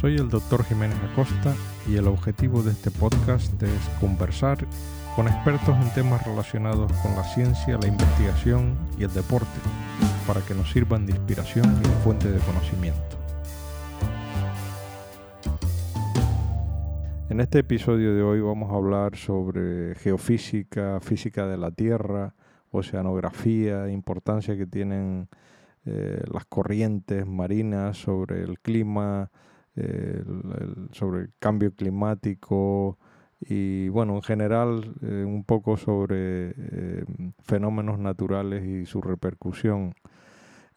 Soy el doctor Jiménez Acosta y el objetivo de este podcast es conversar con expertos en temas relacionados con la ciencia, la investigación y el deporte, para que nos sirvan de inspiración y de fuente de conocimiento. En este episodio de hoy vamos a hablar sobre geofísica, física de la Tierra, oceanografía, importancia que tienen eh, las corrientes marinas sobre el clima, sobre el cambio climático y bueno, en general eh, un poco sobre eh, fenómenos naturales y su repercusión.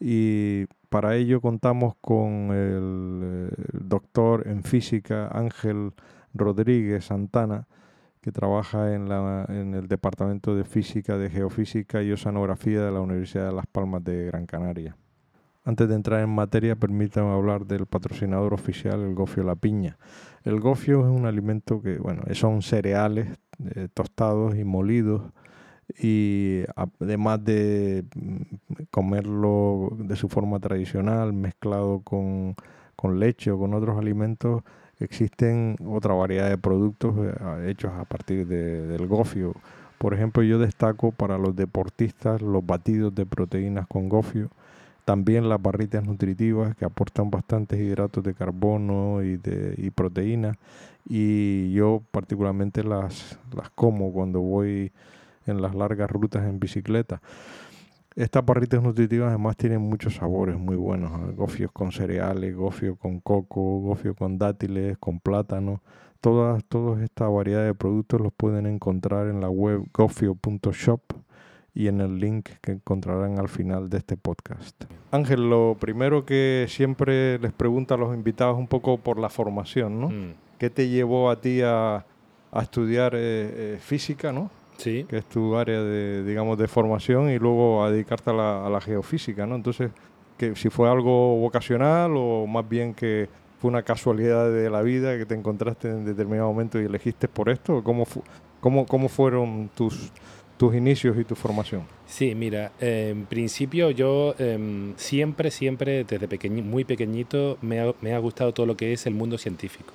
Y para ello contamos con el, doctor en física Ángel Rodríguez Santana, que trabaja en, la, en el Departamento de Física, de Geofísica y Oceanografía de la Universidad de Las Palmas de Gran Canaria. Antes de entrar en materia, permítanme hablar del patrocinador oficial, el gofio La Piña. El gofio es un alimento que, bueno, son cereales eh, tostados y molidos y además de mm, comerlo de su forma tradicional, mezclado con, leche o con otros alimentos, existen otra variedad de productos eh, hechos a partir del gofio. Por ejemplo, yo destaco para los deportistas los batidos de proteínas con gofio también las barritas nutritivas que aportan bastantes hidratos de carbono y, de, y proteínas. Y yo particularmente las, como cuando voy en las largas rutas en bicicleta. Estas barritas nutritivas además tienen muchos sabores muy buenos. Gofios con cereales, gofio con coco, gofio con dátiles, con plátano. Todas, toda esta variedad de productos los pueden encontrar en la web gofio.shop y en el link que encontrarán al final de este podcast. Ángel, lo primero que siempre les pregunto a los invitados un poco por la formación, ¿no? Mm. ¿Qué te llevó a ti a, estudiar eh, eh, física, ¿no? Sí. Que es tu área de, digamos, de formación y luego a dedicarte a la, geofísica, ¿no? Entonces, que si fue algo vocacional o más bien que fue una casualidad de la vida que te encontraste en determinado momento y elegiste por esto, ¿cómo, cómo, cómo fueron tus tus inicios y tu formación? Sí, mira, en principio yo em, siempre, siempre, desde muy pequeñito, me ha, gustado todo lo que es el mundo científico.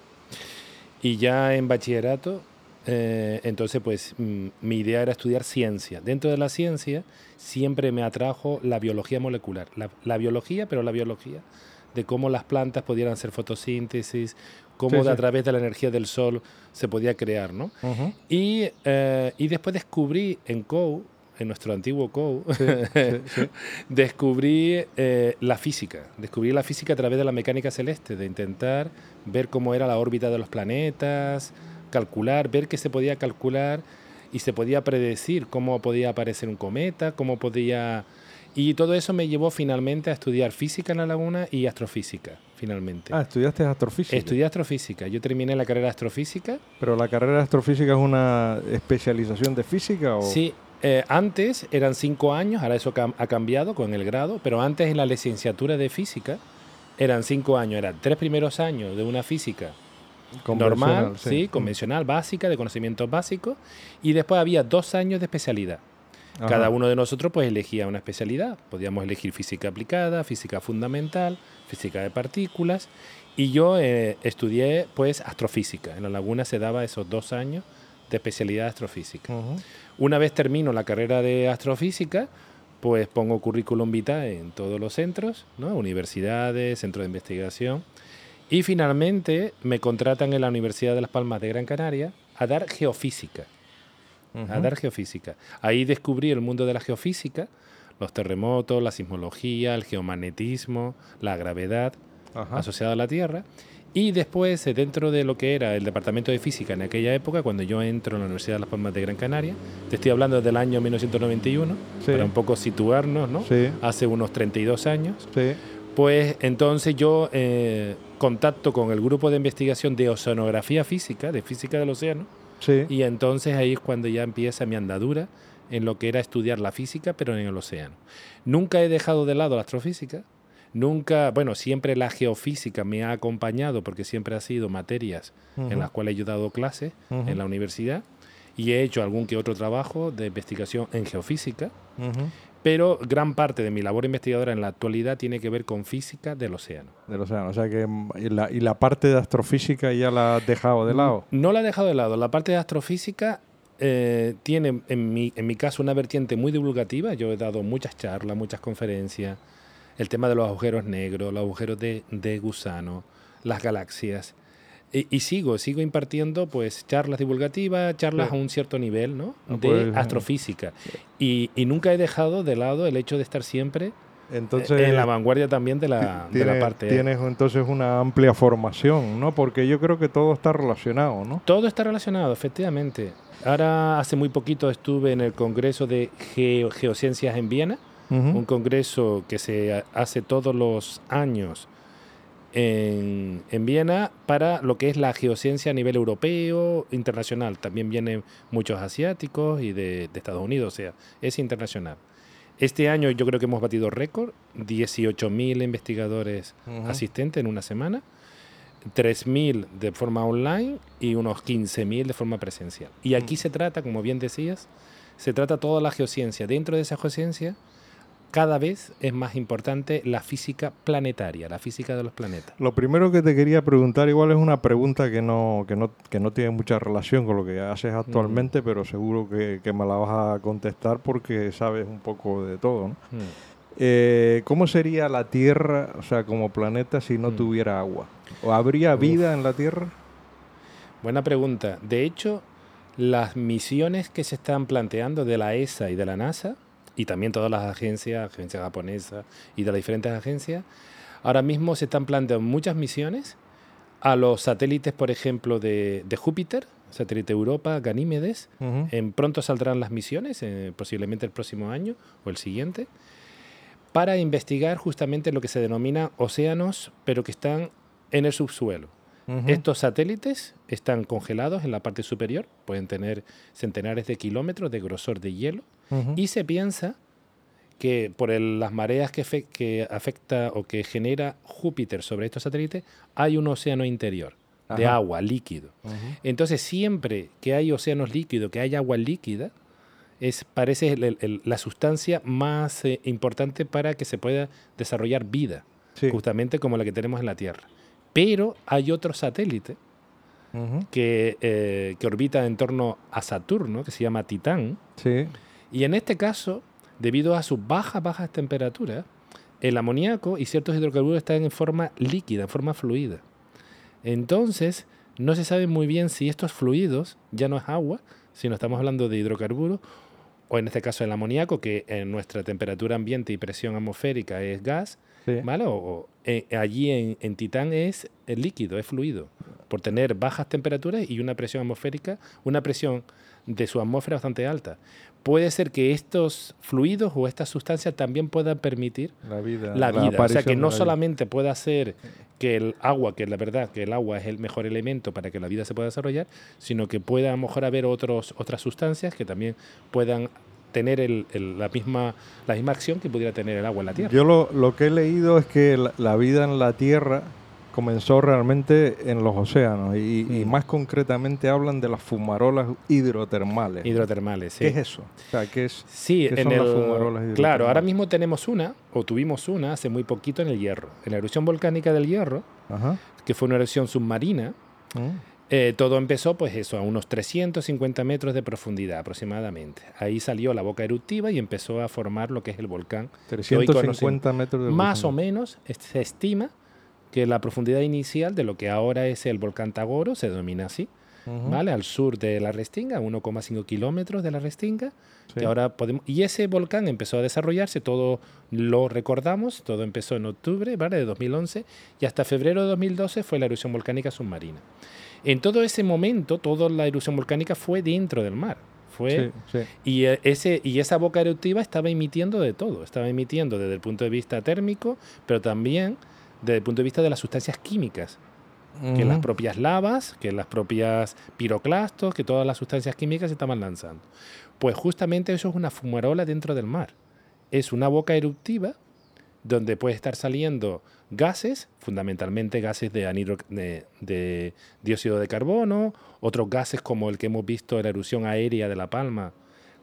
Y ya en bachillerato, eh, entonces pues mm, mi idea era estudiar ciencia. Dentro de la ciencia siempre me atrajo la biología molecular. La, biología, pero la biología de cómo las plantas pudieran hacer fotosíntesis, cómo a través de la energía del sol se podía crear, ¿no? y, eh, y, después descubrí en COU, en nuestro antiguo COU, descubrí eh, la física, descubrí la física a través de la mecánica celeste, de intentar ver cómo era la órbita de los planetas, calcular, ver qué se podía calcular y se podía predecir cómo podía aparecer un cometa, cómo podía y todo eso me llevó finalmente a estudiar física en la laguna y astrofísica, finalmente. Ah, ¿estudiaste astrofísica? Estudié astrofísica. Yo terminé la carrera de astrofísica. ¿Pero la carrera de astrofísica es una especialización de física? O? Sí, eh, antes eran cinco años, ahora eso ha cambiado con el grado, pero antes en la licenciatura de física eran cinco años, eran tres primeros años de una física normal, sí, convencional, básica, de conocimientos básicos, y después había dos años de especialidad. Cada uno de nosotros pues elegía una especialidad. Podíamos elegir física aplicada, física fundamental, física de partículas. Y yo eh, estudié pues astrofísica. En la laguna se daba esos dos años de especialidad de astrofísica. Una vez termino la carrera de astrofísica, pues pongo currículum vitae en todos los centros, ¿no? universidades, centros de investigación. Y finalmente me contratan en la Universidad de Las Palmas de Gran Canaria a dar geofísica a dar geofísica. Ahí descubrí el mundo de la geofísica, los terremotos, la sismología, el geomagnetismo, la gravedad asociada a la Tierra. Y después, eh, dentro de lo que era el departamento de física en aquella época, cuando yo entro en la Universidad de Las Palmas de Gran Canaria, te estoy hablando del año 1991, para un poco situarnos, ¿no? Hace unos 32 años. Pues entonces yo eh, contacto con el grupo de investigación de oceanografía física, de física del océano, y entonces ahí es cuando ya empieza mi andadura en lo que era estudiar la física, pero en el océano. Nunca he dejado de lado la astrofísica, nunca, bueno, siempre la geofísica me ha acompañado porque siempre ha sido materias en las cuales he dado clases en la universidad y he hecho algún que otro trabajo de investigación en geofísica, pero gran parte de mi labor investigadora en la actualidad tiene que ver con física del océano. Del océano, o sea que mm, y la, y la parte de astrofísica ya la has dejado de lado. No la he dejado de lado. La parte de astrofísica eh, tiene en mi, en mi caso una vertiente muy divulgativa. Yo he dado muchas charlas, muchas conferencias. El tema de los agujeros negros, los agujeros de, de gusano, las galaxias. Y, sigo, sigo impartiendo pues charlas divulgativas, charlas a un cierto nivel, ¿no? Ah, de pues, astrofísica. Y, y, nunca he dejado de lado el hecho de estar siempre entonces, en la vanguardia también de la, de la parte. Tienes entonces una amplia formación, ¿no? Porque yo creo que todo está relacionado, ¿no? Todo está relacionado, efectivamente. Ahora, hace muy poquito estuve en el Congreso de Geociencias en Viena, un congreso que se hace todos los años en, en, Viena para lo que es la geociencia a nivel europeo, internacional. También vienen muchos asiáticos y de, Estados Unidos, o sea, es internacional. Este año yo creo que hemos batido récord, 18.000 investigadores asistentes en una semana, 3.000 de forma online y unos 15.000 de forma presencial. Y aquí mm. se trata, como bien decías, se trata toda la geociencia. Dentro de esa geociencia cada vez es más importante la física planetaria, la física de los planetas. Lo primero que te quería preguntar, igual es una pregunta que no, que no, que no tiene mucha relación con lo que haces actualmente, pero seguro que, me la vas a contestar porque sabes un poco de todo. ¿no? Eh, ¿Cómo sería la Tierra, o sea, como planeta, si no tuviera agua? ¿O habría vida en la Tierra? Buena pregunta. De hecho, las misiones que se están planteando de la ESA y de la NASA, y también todas las agencias, agencias japonesas y de las diferentes agencias, ahora mismo se están planteando muchas misiones a los satélites, por ejemplo, de, Júpiter, satélite Europa, Ganímedes. en, pronto saldrán las misiones, eh, posiblemente el próximo año o el siguiente, para investigar justamente lo que se denomina océanos, pero que están en el subsuelo. Estos satélites están congelados en la parte superior, pueden tener centenares de kilómetros de grosor de hielo, y se piensa que por las mareas que, que, afecta o que genera Júpiter sobre estos satélites, hay un océano interior de agua, líquido. Entonces, siempre que hay océanos líquidos, que hay agua líquida, es, parece la sustancia más eh, importante para que se pueda desarrollar vida, justamente como la que tenemos en la Tierra. Pero hay otro satélite que, eh, que, orbita en torno a Saturno, que se llama Titán. Y en este caso, debido a sus bajas, bajas temperaturas, el amoníaco y ciertos hidrocarburos están en forma líquida, en forma fluida. Entonces, no se sabe muy bien si estos fluidos ya no es agua, sino estamos hablando de hidrocarburos, o en este caso el amoníaco, que en nuestra temperatura ambiente y presión atmosférica es gas, ¿vale? O, eh, allí en, Titán es líquido, es fluido, por tener bajas temperaturas y una presión atmosférica, una presión de su atmósfera bastante alta. Puede ser que estos fluidos o estas sustancias también puedan permitir la vida. La vida. o sea, que no solamente pueda ser que el agua, que la verdad que el agua es el mejor elemento para que la vida se pueda desarrollar, sino que pueda a lo mejor haber otros, otras sustancias que también puedan tener el, la, misma, la misma acción que pudiera tener el agua en la Tierra. Yo lo, lo que he leído es que la, vida en la Tierra comenzó realmente en los océanos y, mm. más concretamente hablan de las fumarolas hidrotermales. Hidrotermales, sí. ¿Qué es eso? O sea, ¿qué, es, sí, en el, fumarolas Claro, ahora mismo tenemos una, o tuvimos una hace muy poquito en el Hierro. En la erupción volcánica del Hierro, que fue una erupción submarina, mm. Eh, todo empezó, pues eso, a unos 350 metros de profundidad aproximadamente. Ahí salió la boca eruptiva y empezó a formar lo que es el volcán. 350 metros de Más o menos se estima que la profundidad inicial de lo que ahora es el volcán Tagoro, se denomina así, ¿vale? Al sur de la Restinga, 1,5 kilómetros de la Restinga. ahora podemos, y ese volcán empezó a desarrollarse, todo lo recordamos, todo empezó en octubre ¿vale? de 2011 y hasta febrero de 2012 fue la erupción volcánica submarina. En todo ese momento, toda la erupción volcánica fue dentro del mar. Fue, Y, eh, ese, y esa boca eruptiva estaba emitiendo de todo. Estaba emitiendo desde el punto de vista térmico, pero también desde el punto de vista de las sustancias químicas. Que las propias lavas, que las propias piroclastos, que todas las sustancias químicas se estaban lanzando. Pues justamente eso es una fumarola dentro del mar. Es una boca eruptiva donde puede estar saliendo gases, fundamentalmente gases de, de, dióxido de carbono, otros gases como el que hemos visto en la erupción aérea de La Palma,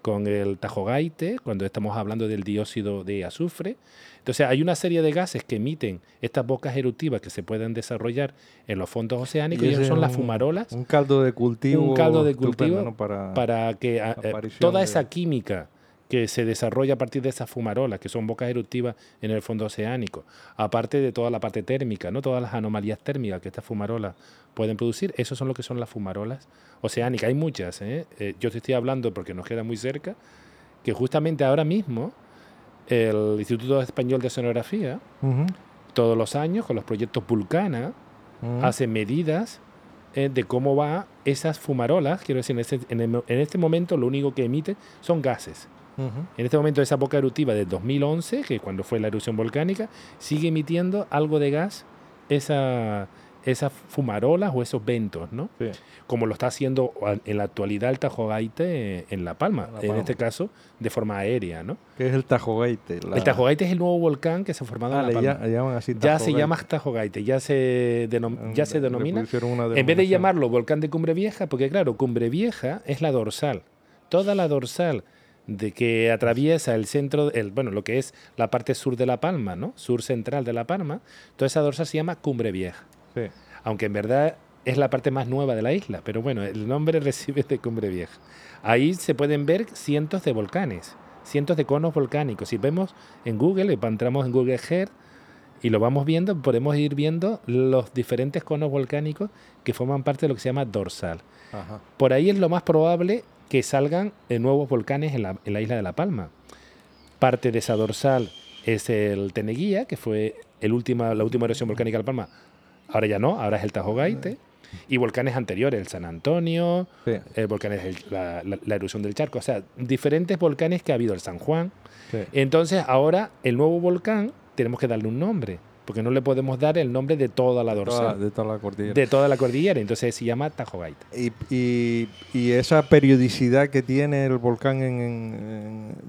con el tajogaite, cuando estamos hablando del dióxido de azufre. Entonces hay una serie de gases que emiten estas bocas eruptivas que se pueden desarrollar en los fondos oceánicos y, son las fumarolas. Un caldo de cultivo. Un caldo de cultivo para, que eh, toda esa química que se desarrolla a partir de esas fumarolas, que son bocas eruptivas en el fondo oceánico, aparte de toda la parte térmica, no todas las anomalías térmicas que estas fumarolas pueden producir, esos son lo que son las fumarolas oceánicas. Hay muchas, ¿eh? Eh, yo te estoy hablando porque nos queda muy cerca, que justamente ahora mismo el Instituto Español de Oceanografía, todos los años con los proyectos Vulcana, hace medidas eh, de cómo va esas fumarolas, quiero decir, en en este momento lo único que emite son gases. En este momento esa boca eruptiva de 2011, que cuando fue la erupción volcánica, sigue emitiendo algo de gas esa, esas fumarolas o esos ventos, ¿no? Como lo está haciendo en la actualidad el Tajogaite en La Palma, en este caso de forma aérea, ¿no? ¿Qué es el Tajogaite? El Tajogaite es el nuevo volcán que se ha formado en La ah, Palma. Ya, se llama Tajogaite, ya se, ya se denomina. En vez de llamarlo volcán de Cumbre Vieja, porque claro, Cumbre Vieja es la dorsal. Toda la dorsal de que atraviesa el centro, el, bueno, lo que es la parte sur de La Palma, ¿no? Sur central de La Palma. Toda esa dorsal se llama Cumbre Vieja. Aunque en verdad es la parte más nueva de la isla, pero bueno, el nombre recibe de Cumbre Vieja. Ahí se pueden ver cientos de volcanes, cientos de conos volcánicos. Si vemos en Google, entramos en Google Earth y lo vamos viendo, podemos ir viendo los diferentes conos volcánicos que forman parte de lo que se llama dorsal. Por ahí es lo más probable que salgan nuevos volcanes en la, isla de La Palma. Parte de esa dorsal es el Teneguía, que fue el última, la última erupción volcánica de La Palma. Ahora ya no, ahora es el Tajogaite. Y volcanes anteriores, el San Antonio, eh, volcanes la, erupción del Charco, o sea, diferentes volcanes que ha habido, el San Juan. Entonces, ahora el nuevo volcán tenemos que darle un nombre porque no le podemos dar el nombre de toda la dorsal. De toda la cordillera. De toda la cordillera, entonces se llama Tajo Y, y, esa periodicidad que tiene el volcán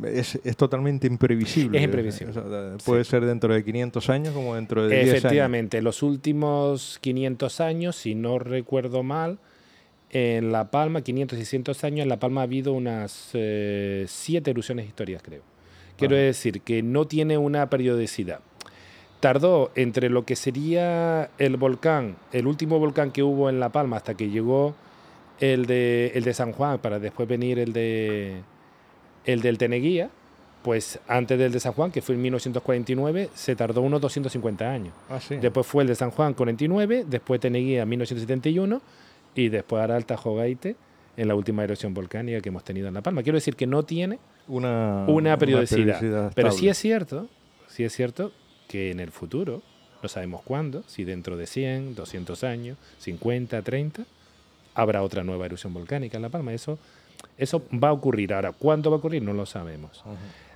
es, es, totalmente imprevisible. Es imprevisible. puede ser dentro de 500 años como dentro de 10 años. Efectivamente, los últimos 500 años, si no recuerdo mal, en La Palma, 500 y 600 años, en La Palma ha habido unas eh, siete erupciones históricas, creo. Quiero decir que no tiene una periodicidad tardó entre lo que sería el volcán, el último volcán que hubo en La Palma hasta que llegó el de, el de San Juan, para después venir el de el del Teneguía, pues antes del de San Juan, que fue en 1949, se tardó unos 250 años. Ah, después fue el de San Juan 49, después Teneguía 1971 y después ahora el Tajogaite en la última erupción volcánica que hemos tenido en La Palma. Quiero decir que no tiene una, periodicidad, pero sí es cierto, sí es cierto que en el futuro, no sabemos cuándo, si dentro de 100, 200 años, 50, 30, habrá otra nueva erupción volcánica en La Palma. Eso, eso va a ocurrir. Ahora, ¿cuándo va a ocurrir? No lo sabemos.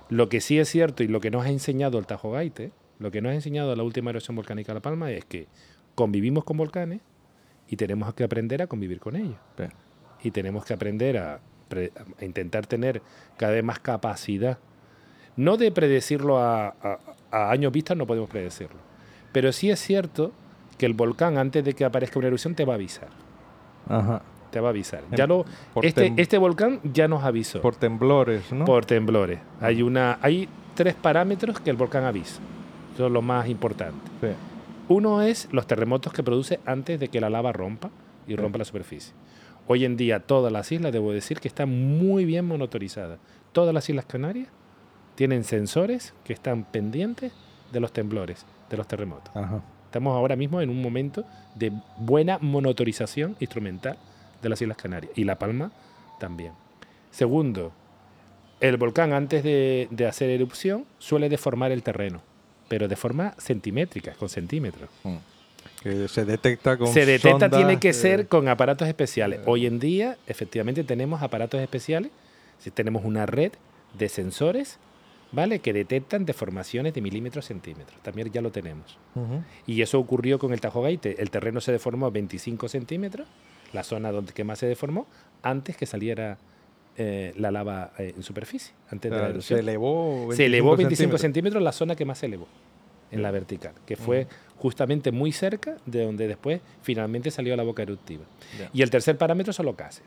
Lo que sí es cierto y lo que nos ha enseñado el Tajogaite, lo que nos ha enseñado la última erupción volcánica en La Palma es que convivimos con volcanes y tenemos que aprender a convivir con ellos. Y tenemos que aprender a, a, intentar tener cada vez más capacidad, no de predecirlo a, a años vista no podemos predecirlo. Pero sí es cierto que el volcán, antes de que aparezca una erupción, te va a avisar. Ajá. Te va a avisar. Ya lo, este, este volcán ya nos avisó. Por temblores, ¿no? Por temblores. Hay, una, hay tres parámetros que el volcán avisa. Son los más importantes. Uno es los terremotos que produce antes de que la lava rompa y rompa la superficie. Hoy en día todas las islas, debo decir, que están muy bien monitorizadas. Todas las Islas Canarias tienen sensores que están pendientes de los temblores, de los terremotos. Estamos ahora mismo en un momento de buena monitorización instrumental de las Islas Canarias y La Palma también. Segundo, el volcán antes de, hacer erupción suele deformar el terreno, pero de forma centimétrica, con centímetros. Mm. Que se detecta con Se detecta, tiene que ser con aparatos especiales. Hoy en día, efectivamente, tenemos aparatos especiales. Si tenemos una red de sensores ¿vale? Que detectan deformaciones de milímetros centímetros. También ya lo tenemos. Y eso ocurrió con el Tajo Gaite. El terreno se deformó 25 centímetros, la zona donde que más se deformó, antes que saliera eh, la lava eh, en superficie. Antes de la erupción. Se elevó 25 Se elevó 25 centímetros. la zona que más se elevó en la vertical, que fue justamente muy cerca de donde después finalmente salió la boca eruptiva. Y el tercer parámetro son los gases.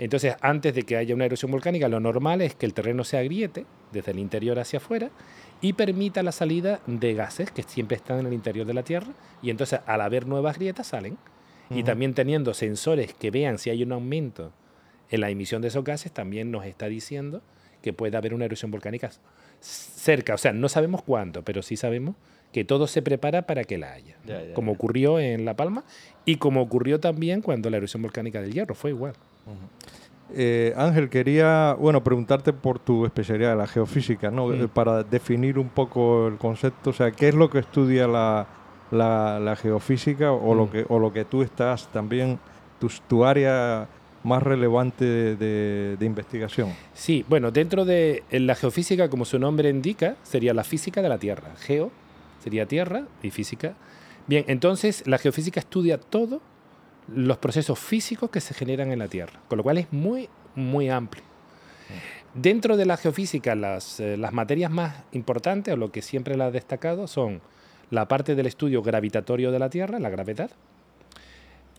Entonces, antes de que haya una erupción volcánica, lo normal es que el terreno se agriete desde el interior hacia afuera y permita la salida de gases que siempre están en el interior de la Tierra. Y entonces, al haber nuevas grietas, salen. Y también teniendo sensores que vean si hay un aumento en la emisión de esos gases, también nos está diciendo que puede haber una erupción volcánica cerca. O sea, no sabemos cuánto, pero sí sabemos que todo se prepara para que la haya. como ocurrió en La Palma y como ocurrió también cuando la erupción volcánica del Hierro, fue igual. Eh, Ángel, quería bueno preguntarte por tu especialidad, la geofísica, ¿no? Para definir un poco el concepto, o sea, ¿qué es lo que estudia la, la, geofísica o, lo que, o lo que tú estás también, tu, tu área más relevante de, de, investigación? Sí, bueno, dentro de la geofísica, como su nombre indica, sería la física de la Tierra. Geo sería Tierra y física. Bien, entonces la geofísica estudia todo los procesos físicos que se generan en la Tierra, con lo cual es muy, muy amplio. Dentro de la geofísica, las, eh, las materias más importantes, o lo que siempre la ha destacado, son la parte del estudio gravitatorio de la Tierra, la gravedad,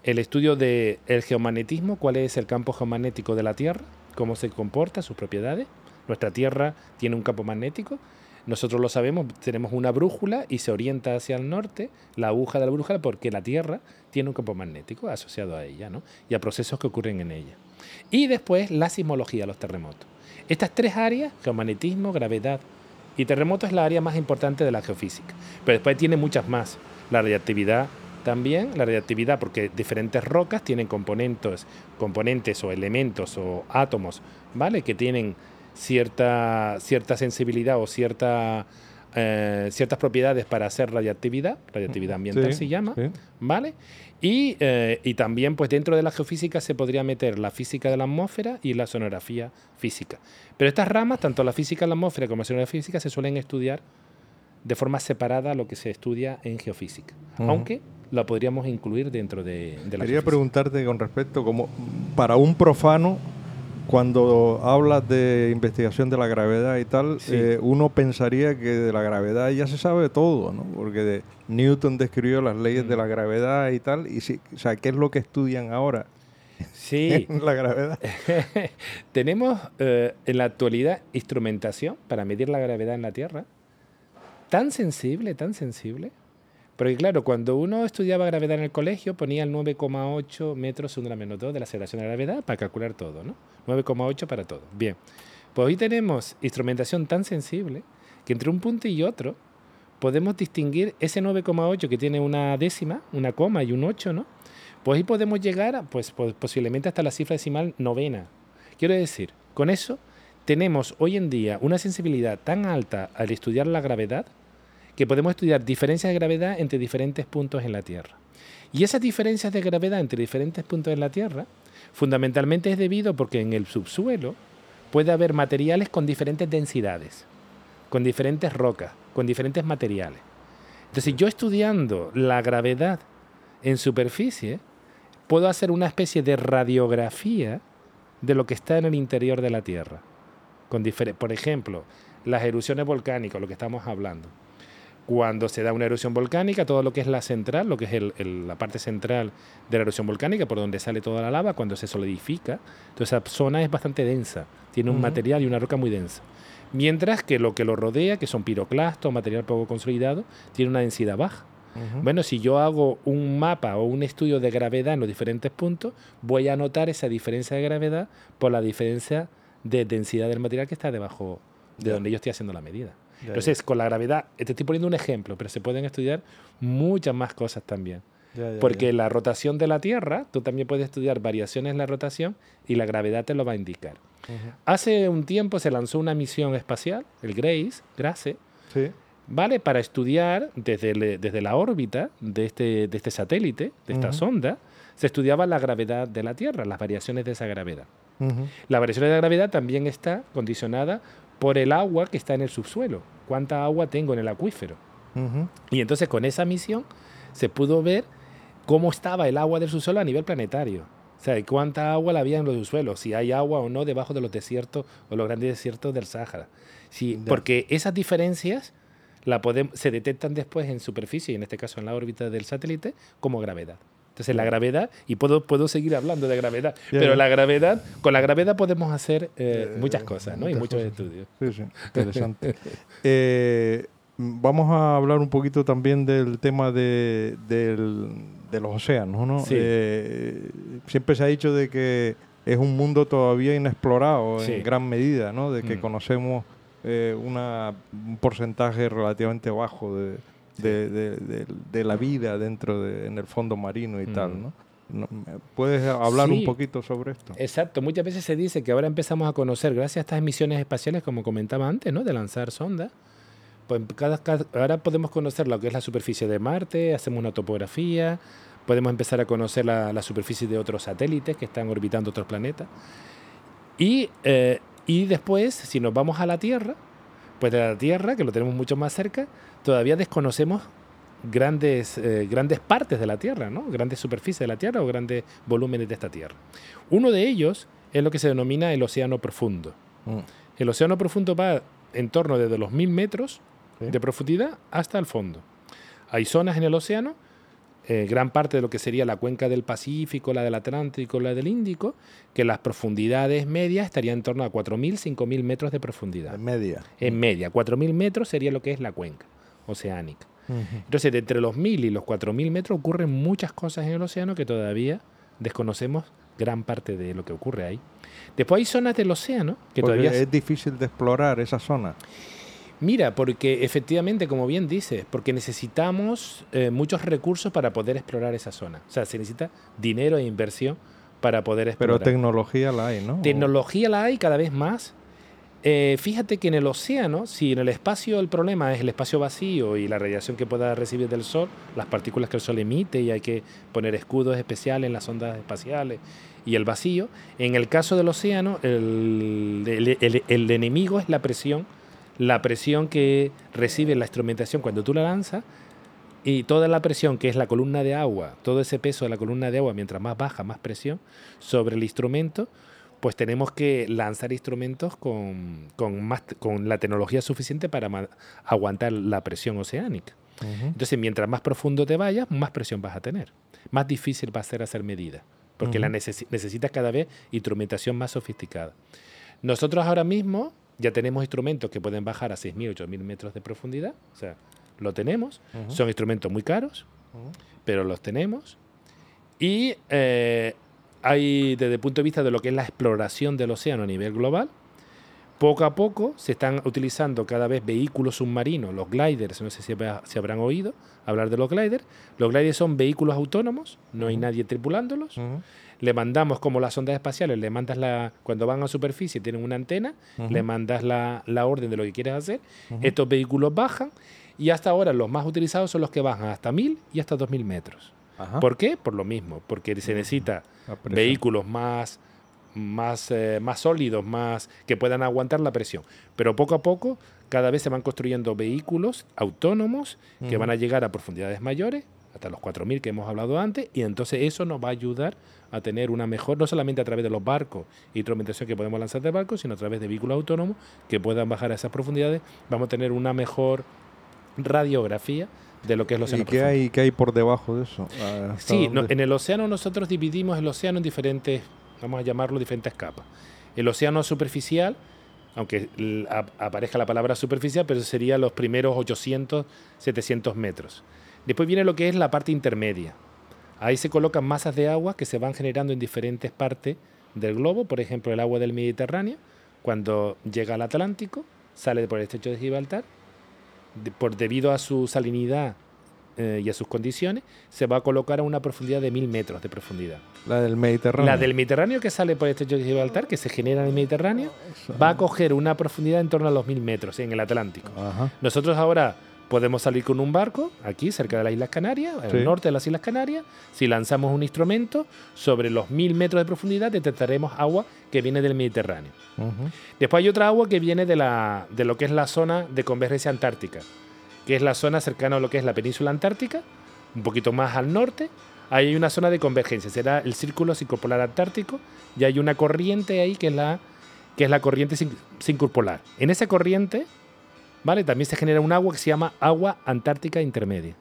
el estudio del geomagnetismo, cuál es el campo geomagnético de la Tierra, cómo se comporta, sus propiedades. Nuestra Tierra tiene un campo magnético nosotros lo sabemos, tenemos una brújula y se orienta hacia el norte la aguja de la brújula porque la Tierra tiene un campo magnético asociado a ella ¿no? y a procesos que ocurren en ella. Y después la sismología, los terremotos. Estas tres áreas, geomagnetismo, gravedad y terremoto, es la área más importante de la geofísica. Pero después tiene muchas más. La radiactividad también, la radiactividad, porque diferentes rocas tienen componentes, componentes o elementos o átomos, ¿vale? Que tienen cierta, cierta sensibilidad o cierta, eh, ciertas propiedades para hacer radiactividad, radiactividad ambiental se llama, ¿vale? Y, eh, y, también pues dentro de la geofísica se podría meter la física de la atmósfera y la sonografía física. Pero estas ramas, tanto la física de la atmósfera como la sonografía física, se suelen estudiar de forma separada a lo que se estudia en geofísica. Aunque la podríamos incluir dentro de, de la Quería preguntarte con respecto, como para un profano, cuando hablas de investigación de la gravedad y tal, eh, uno pensaría que de la gravedad ya se sabe todo, ¿no? Porque Newton describió las leyes de la mm. gravedad y tal, y si, o sea, ¿qué es lo que estudian ahora? Sí. la gravedad. Tenemos eh, en la actualidad instrumentación para medir la gravedad en la Tierra, tan sensible, tan sensible, porque claro, cuando uno estudiaba gravedad en el colegio ponía el 9,8 metros segundo la menos 2 de la aceleración de la gravedad para calcular todo, ¿no? 9,8 para todo. Bien, pues hoy tenemos instrumentación tan sensible que entre un punto y otro podemos distinguir ese 9,8 que tiene una décima, una coma y un 8, ¿no? Pues ahí podemos llegar, pues, posiblemente hasta la cifra decimal novena. Quiero decir, con eso tenemos hoy en día una sensibilidad tan alta al estudiar la gravedad que podemos estudiar diferencias de gravedad entre diferentes puntos en la Tierra. Y esas diferencias de gravedad entre diferentes puntos en la Tierra, fundamentalmente es debido porque en el subsuelo puede haber materiales con diferentes densidades, con diferentes rocas, con diferentes materiales. Entonces yo estudiando la gravedad en superficie, puedo hacer una especie de radiografía de lo que está en el interior de la Tierra. Con por ejemplo, las erupciones volcánicas, lo que estamos hablando cuando se da una erupción volcánica, todo lo que es la central, lo que es la parte central de la erupción volcánica, por donde sale toda la lava, cuando se solidifica, toda esa zona es bastante densa, tiene un material y una roca muy densa. Mientras que lo que lo rodea, que son piroclastos, material poco consolidado, tiene una densidad baja. Bueno, si yo hago un mapa o un estudio de gravedad en los diferentes puntos, voy a notar esa diferencia de gravedad por la diferencia de densidad del material que está debajo de donde yo estoy haciendo la medida. Entonces, con la gravedad, te estoy poniendo un ejemplo, pero se pueden estudiar muchas más cosas también. Porque la rotación de la Tierra, tú también puedes estudiar variaciones en la rotación y la gravedad te lo va a indicar. Hace un tiempo se lanzó una misión espacial, el GRACE, GRACE ¿vale? Para estudiar desde, desde la órbita de este, de este satélite, de esta sonda, se estudiaba la gravedad de la Tierra, las variaciones de esa gravedad. La variación de la gravedad también está condicionada por el agua que está en el subsuelo. ¿Cuánta agua tengo en el acuífero? Y entonces con esa misión se pudo ver cómo estaba el agua del subsuelo a nivel planetario. O sea, cuánta agua había en los subsuelos, si hay agua o no debajo de los desiertos o los grandes desiertos del Sáhara. Sí, porque esas diferencias la se detectan después en superficie, y en este caso en la órbita del satélite, como gravedad. Entonces la gravedad, y puedo, puedo seguir hablando de gravedad, pero la gravedad, con la gravedad podemos hacer eh, muchas cosas, ¿no? y muchos estudios. Sí, sí, interesante. Eh, vamos a hablar un poquito también del tema de, los océanos, ¿no? Eh, siempre se ha dicho de que es un mundo todavía inexplorado en gran medida, ¿no? De que mm. conocemos una, un porcentaje relativamente bajo de de, la vida dentro de, en el fondo marino y tal, ¿no? ¿Puedes hablar un poquito sobre esto? Exacto. Muchas veces se dice que ahora empezamos a conocer, gracias a estas misiones espaciales, como comentaba antes, ¿no? de lanzar sondas, pues cada, ahora podemos conocer lo que es la superficie de Marte, hacemos una topografía, podemos empezar a conocer la, superficie de otros satélites que están orbitando otros planetas. Y, eh, y después, si nos vamos a la Tierra, pues de la Tierra, que lo tenemos mucho más cerca, todavía desconocemos grandes, eh, grandes partes de la Tierra, ¿no? grandes superficies de la Tierra o grandes volúmenes de esta Tierra. Uno de ellos es lo que se denomina el océano profundo. Mm. El océano profundo va en torno desde los mil metros de profundidad hasta el fondo. Hay zonas en el océano, eh, gran parte de lo que sería la cuenca del Pacífico, la del Atlántico, la del Índico, que las profundidades medias estarían en torno a 4.000, 5.000 metros de profundidad. En media. En media. 4.000 metros sería lo que es la cuenca oceánica. Entonces, entre los 1.000 y los 4.000 metros ocurren muchas cosas en el océano que todavía desconocemos gran parte de lo que ocurre ahí. Después hay zonas del océano que todavía... Es difícil de explorar esa zona. Mira, porque efectivamente, como bien dices, porque necesitamos eh, muchos recursos para poder explorar esa zona. O sea, se necesita dinero e inversión para poder explorar. Pero tecnología la hay, ¿no? Tecnología la hay cada vez más, eh, fíjate que en el océano, si en el espacio el problema es el espacio vacío y la radiación que pueda recibir del Sol, las partículas que el Sol emite y hay que poner escudos especiales en las ondas espaciales y el vacío, en el caso del océano el, el enemigo es la presión, la presión que recibe la instrumentación cuando tú la lanzas y toda la presión que es la columna de agua, todo ese peso de la columna de agua, mientras más baja, más presión sobre el instrumento, pues tenemos que lanzar instrumentos con, más, con la tecnología suficiente para aguantar la presión oceánica. Entonces, mientras más profundo te vayas, más presión vas a tener. Más difícil va a ser hacer medidas, porque la necesitas cada vez instrumentación más sofisticada. Nosotros ahora mismo ya tenemos instrumentos que pueden bajar a 6.000, 8.000 metros de profundidad. O sea, lo tenemos. Son instrumentos muy caros, pero los tenemos. Y eh, hay, desde el punto de vista de lo que es la exploración del océano a nivel global, poco a poco se están utilizando cada vez vehículos submarinos, los gliders, no sé si, si habrán oído hablar de los gliders. Los gliders son vehículos autónomos, no hay nadie tripulándolos. Le mandamos como las ondas espaciales, le mandas la, cuando van a superficie tienen una antena, le mandas la, la, orden de lo que quieres hacer. Estos vehículos bajan y hasta ahora los más utilizados son los que bajan hasta 1000 y hasta 2000 metros. ¿Por qué? Por lo mismo, porque se necesita vehículos más, más, eh, más sólidos, más que puedan aguantar la presión. Pero poco a poco, cada vez se van construyendo vehículos autónomos que van a llegar a profundidades mayores, hasta los 4.000 que hemos hablado antes, y entonces eso nos va a ayudar a tener una mejor, no solamente a través de los barcos y instrumentación que podemos lanzar de barcos, sino a través de vehículos autónomos que puedan bajar a esas profundidades, vamos a tener una mejor radiografía de lo que es el océano. ¿Y qué hay, qué hay por debajo de eso? Sí, en el océano nosotros dividimos el océano en diferentes, vamos a llamarlo diferentes capas. El océano superficial, aunque aparezca la palabra superficial, pero sería los primeros 800, 700 metros. Después viene lo que es la parte intermedia. Ahí se colocan masas de agua que se van generando en diferentes partes del globo, por ejemplo el agua del Mediterráneo, cuando llega al Atlántico, sale por el estrecho de Gibraltar por debido a su salinidad eh, y a sus condiciones, se va a colocar a una profundidad de mil metros de profundidad. La del Mediterráneo. La del Mediterráneo que sale por el estrecho de Gibraltar, que se genera en el Mediterráneo, va a coger una profundidad en torno a los mil metros en el Atlántico. Nosotros ahora podemos salir con un barco aquí cerca de las Islas Canarias, el norte de las Islas Canarias. Si lanzamos un instrumento sobre los mil metros de profundidad, detectaremos agua que viene del Mediterráneo. Después hay otra agua que viene de, la, de lo que es la zona de convergencia antártica, que es la zona cercana a lo que es la península antártica, un poquito más al norte. Ahí hay una zona de convergencia, será el círculo circumpolar antártico, y hay una corriente ahí que es la, que es la corriente circumpolar. En esa corriente ¿vale? También se genera un agua que se llama agua antártica intermedia.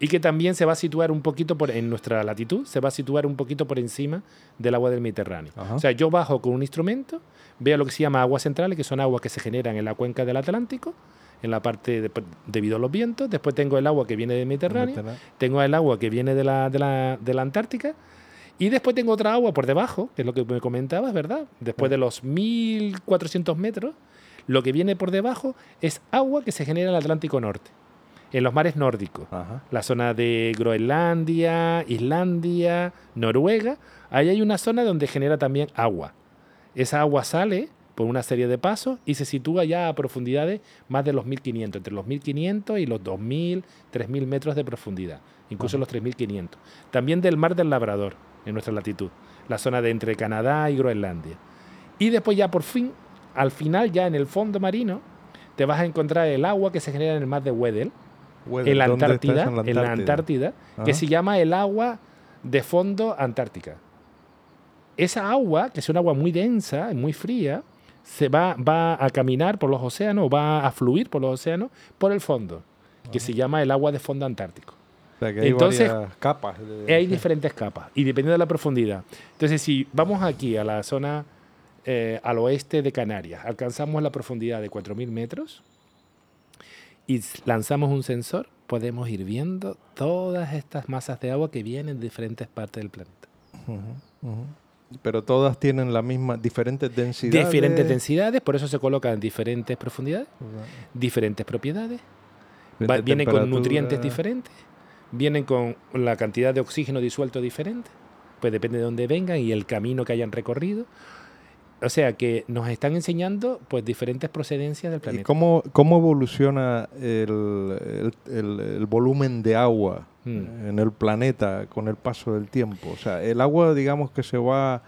y que también se va a situar un poquito por, en nuestra latitud, se va a situar un poquito por encima del agua del Mediterráneo. O sea, yo bajo con un instrumento, veo lo que se llama aguas centrales, que son aguas que se generan en la cuenca del Atlántico, en la parte debido a los vientos, después tengo el agua que viene del Mediterráneo, tengo el agua que viene de la, de la, de la Antártica, y después tengo otra agua por debajo, que es lo que me comentabas, ¿verdad? Después de los 1400 metros, lo que viene por debajo es agua que se genera en el Atlántico Norte en los mares nórdicos, la zona de Groenlandia, Islandia, Noruega, ahí hay una zona donde genera también agua. Esa agua sale por una serie de pasos y se sitúa ya a profundidades más de los 1500, entre los 1500 y los 2000, 3000 metros de profundidad, incluso los 3500. También del mar del Labrador, en nuestra latitud, la zona de entre Canadá y Groenlandia. Y después ya por fin, al final ya en el fondo marino, te vas a encontrar el agua que se genera en el mar de Weddell, en la Antártida, en la Antártida, que se llama el agua de fondo antártica. Esa agua, que es un agua muy densa, muy fría, se va, va a caminar por los océanos, va a fluir por los océanos, por el fondo, que se llama el agua de fondo antártico. hay Entonces, capas. Hay diferentes capas, y dependiendo de la profundidad. Entonces, si vamos aquí a la zona eh, al oeste de Canarias, alcanzamos la profundidad de 4.000 metros, y lanzamos un sensor, podemos ir viendo todas estas masas de agua que vienen de diferentes partes del planeta. Pero todas tienen la misma, diferentes densidades. Diferentes densidades, por eso se colocan en diferentes profundidades, diferentes propiedades. vienen con nutrientes diferentes, vienen con la cantidad de oxígeno disuelto diferente, pues depende de dónde vengan y el camino que hayan recorrido. O sea que nos están enseñando pues diferentes procedencias del planeta. ¿Y cómo, cómo evoluciona el, el, volumen de agua hmm. en el planeta con el paso del tiempo? O sea, ¿el agua digamos que se va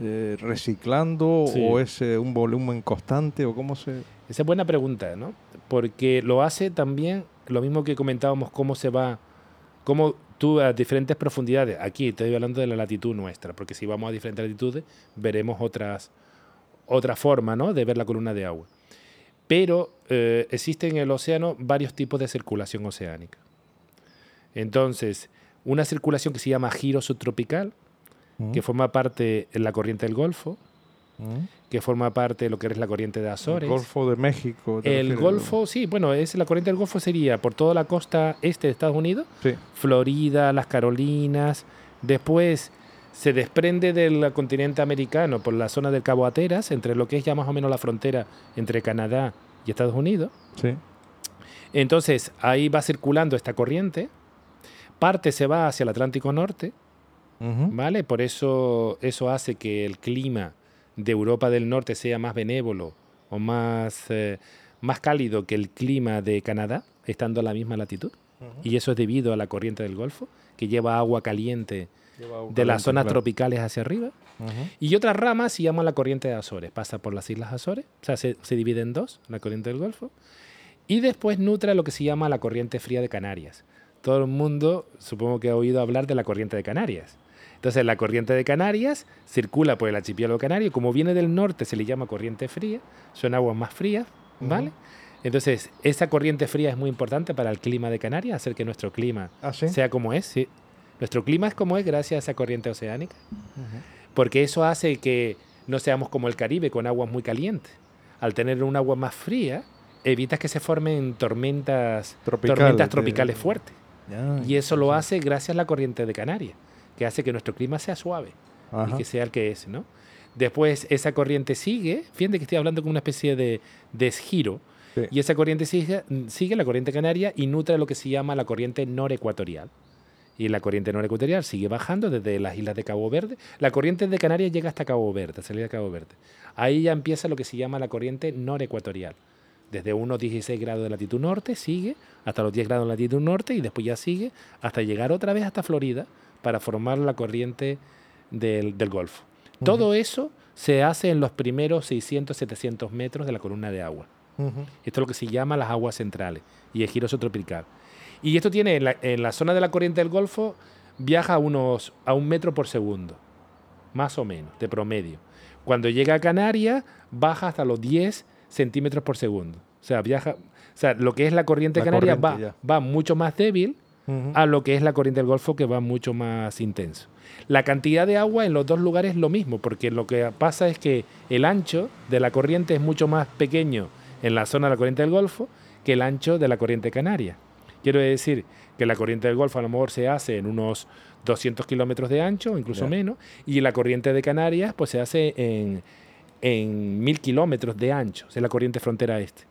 eh, reciclando o es eh, un volumen constante o cómo se...? Esa es buena pregunta, ¿no? Porque lo hace también lo mismo que comentábamos, cómo se va, cómo tú a diferentes profundidades, aquí estoy hablando de la latitud nuestra, porque si vamos a diferentes latitudes veremos otras otra forma ¿no? de ver la columna de agua. Pero eh, existen en el océano varios tipos de circulación oceánica. Entonces, una circulación que se llama giro subtropical, mm. que forma parte de la corriente del Golfo, mm. que forma parte de lo que es la corriente de Azores. El Golfo de México. El Golfo, sí, bueno, es, la corriente del Golfo sería por toda la costa este de Estados Unidos, Florida, las Carolinas, después se desprende del continente americano por la zona del Cabo Ateras, entre lo que es ya más o menos la frontera entre Canadá y Estados Unidos. Sí. Entonces, ahí va circulando esta corriente, parte se va hacia el Atlántico Norte, ¿vale? Por eso eso hace que el clima de Europa del Norte sea más benévolo o más, eh, más cálido que el clima de Canadá, estando a la misma latitud. Y eso es debido a la corriente del Golfo, que lleva agua caliente de las zonas tropicales hacia arriba. Y otra rama se llama la corriente de Azores. Pasa por las Islas Azores, o sea, se, divide en dos, la corriente del Golfo. Y después nutre lo que se llama la corriente fría de Canarias. Todo el mundo supongo que ha oído hablar de la corriente de Canarias. Entonces la corriente de Canarias circula por el archipiélago canario. Como viene del norte se le llama corriente fría. Son aguas más frías, ¿vale? Entonces, esa corriente fría es muy importante para el clima de Canarias, hacer que nuestro clima ¿Ah, sea como es. ¿sí? Nuestro clima es como es gracias a esa corriente oceánica, porque eso hace que no seamos como el Caribe con aguas muy calientes. Al tener un agua más fría, evitas que se formen tormentas, tormentas tropicales fuertes. y eso lo hace gracias a la corriente de Canarias, que hace que nuestro clima sea suave y que sea el que es, ¿no? Después esa corriente sigue, fíjate que estoy hablando con una especie de desgiro, y esa corriente sigue, sigue la corriente canaria y nutre lo que se llama la corriente norecuatorial y la corriente norecuatorial sigue bajando desde las islas de Cabo Verde. La corriente de Canarias llega hasta Cabo Verde, salida de Cabo Verde. Ahí ya empieza lo que se llama la corriente norecuatorial. Desde unos 16 grados de latitud norte sigue hasta los 10 grados de latitud norte y después ya sigue hasta llegar otra vez hasta Florida para formar la corriente del, Golfo. Todo eso se hace en los primeros 600, 700 metros de la columna de agua. Esto es lo que se llama las aguas centrales y el giro tropical. Y esto tiene en la, zona de la corriente del Golfo, viaja a, unos, a un metro por segundo, más o menos, de promedio. Cuando llega a Canarias, baja hasta los 10 centímetros por segundo. O sea, viaja, o sea, lo que es la corriente canaria va, va mucho más débil a lo que es la corriente del Golfo, que va mucho más intenso. La cantidad de agua en los dos lugares es lo mismo, porque lo que pasa es que el ancho de la corriente es mucho más pequeño en la zona de la corriente del Golfo que el ancho de la corriente canaria. Quiero decir que la corriente del Golfo a lo mejor se hace en unos 200 kilómetros de ancho, incluso menos, y la corriente de Canarias pues se hace en, en 1000 kilómetros de ancho, es la corriente frontera este.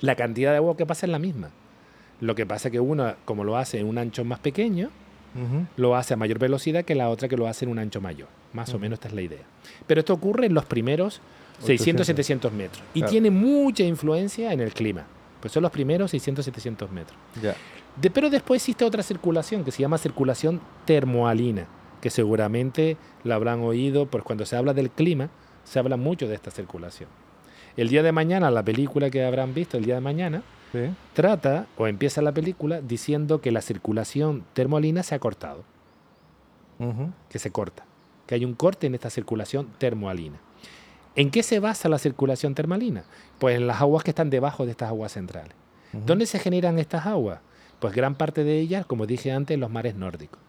La cantidad de agua que pasa es la misma. Lo que pasa es que una, como lo hace en un ancho más pequeño, lo hace a mayor velocidad que la otra que lo hace en un ancho mayor. Más o menos esta es la idea. Pero esto ocurre en los primeros 600, 700 metros. Y tiene mucha influencia en el clima. Pues son los primeros 600, 700 metros. pero después existe otra circulación que se llama circulación termoalina, que seguramente la habrán oído, pues cuando se habla del clima, se habla mucho de esta circulación. El día de mañana, la película que habrán visto el día de mañana, trata o empieza la película diciendo que la circulación termoalina se ha cortado. Que se corta. Que hay un corte en esta circulación termoalina. ¿En qué se basa la circulación termalina? Pues en las aguas que están debajo de estas aguas centrales. ¿Dónde se generan estas aguas? Pues gran parte de ellas, como dije antes, en los mares nórdicos.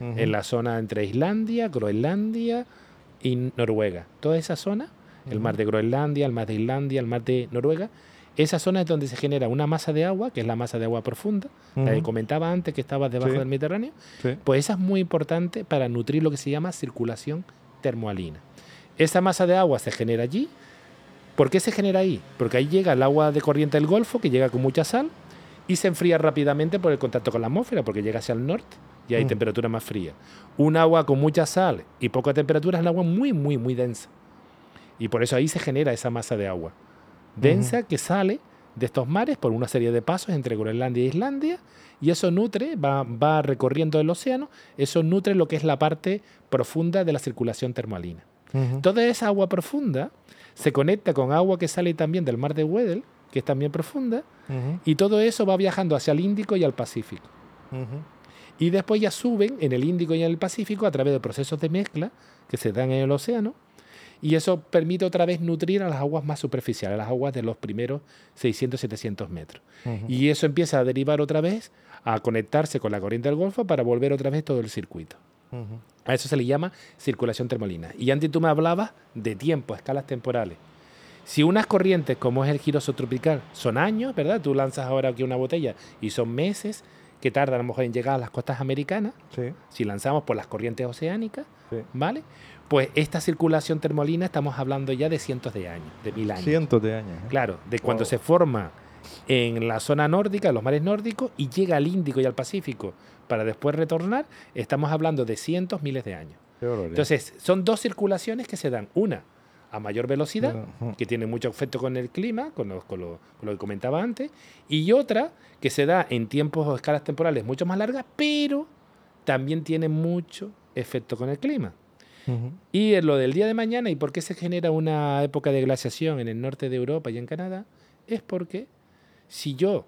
En la zona entre Islandia, Groenlandia y Noruega. Toda esa zona, el mar de Groenlandia, el mar de Islandia, el mar de Noruega, esa zona es donde se genera una masa de agua, que es la masa de agua profunda, la que comentaba antes que estaba debajo del Mediterráneo. Pues esa es muy importante para nutrir lo que se llama circulación termoalina. Esa masa de agua se genera allí. ¿Por qué se genera ahí? Porque ahí llega el agua de corriente del Golfo, que llega con mucha sal, y se enfría rápidamente por el contacto con la atmósfera, porque llega hacia el norte y hay temperatura más fría. Un agua con mucha sal y poca temperatura es el agua muy, muy, muy densa. Y por eso ahí se genera esa masa de agua densa que sale de estos mares por una serie de pasos entre Groenlandia e Islandia y eso nutre, va, va recorriendo el océano, eso nutre lo que es la parte profunda de la circulación termalina. Toda esa agua profunda se conecta con agua que sale también del mar de Weddell, que es también profunda, y todo eso va viajando hacia el Índico y al Pacífico. Y después ya suben en el Índico y en el Pacífico a través de procesos de mezcla que se dan en el océano, y eso permite otra vez nutrir a las aguas más superficiales, las aguas de los primeros 600, 700 metros. Y eso empieza a derivar otra vez, a conectarse con la corriente del Golfo para volver otra vez todo el circuito. A eso se le llama circulación termolina. Y antes tú me hablabas de tiempo, escalas temporales. Si unas corrientes como es el giro subtropical son años, ¿verdad? Tú lanzas ahora aquí una botella y son meses que tardan a lo mejor en llegar a las costas americanas. Si lanzamos por las corrientes oceánicas, ¿vale? Pues esta circulación termolina estamos hablando ya de cientos de años, de mil años. Cientos de años. ¿eh? Claro, de cuando se forma en la zona nórdica, los mares nórdicos, y llega al Índico y al Pacífico para después retornar, estamos hablando de cientos, miles de años. Entonces, son dos circulaciones que se dan. Una, a mayor velocidad, que tiene mucho efecto con el clima, con lo, con, lo, que comentaba antes, y otra que se da en tiempos o escalas temporales mucho más largas, pero también tiene mucho efecto con el clima. Y en lo del día de mañana y por qué se genera una época de glaciación en el norte de Europa y en Canadá, es porque si yo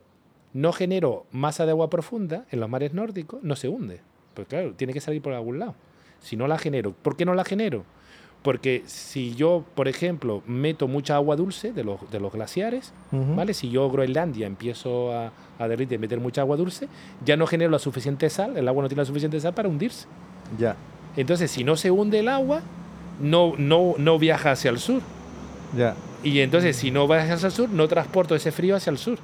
no genero masa de agua profunda en los mares nórdicos, no se hunde. Pues claro, tiene que salir por algún lado. Si no la genero, ¿por qué no la genero? Porque si yo, por ejemplo, meto mucha agua dulce de los, de los glaciares, ¿vale? Si yo Groenlandia empiezo a, a derritir y meter mucha agua dulce, ya no genero la suficiente sal, el agua no tiene la suficiente sal para hundirse. Ya. Entonces, si no se hunde el agua, no, no, no viaja hacia el sur. Ya. Y entonces, si no viaja hacia el sur, no transporto ese frío hacia el sur.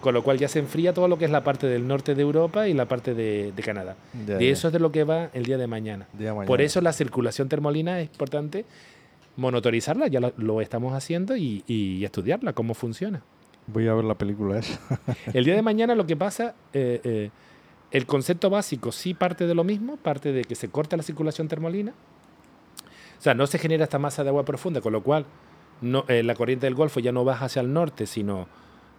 Con lo cual ya se enfría todo lo que es la parte del norte de Europa y la parte de, Canadá. de eso es de lo que va el día de mañana. Por eso la circulación termolina es importante monitorizarla, ya lo, estamos haciendo y, estudiarla, cómo funciona. Voy a ver la película esa. el día de mañana lo que pasa, eh, eh, el concepto básico sí parte de lo mismo, parte de que se corta la circulación termolina. O sea, no se genera esta masa de agua profunda, con lo cual no, eh, la corriente del Golfo ya no baja hacia el norte, sino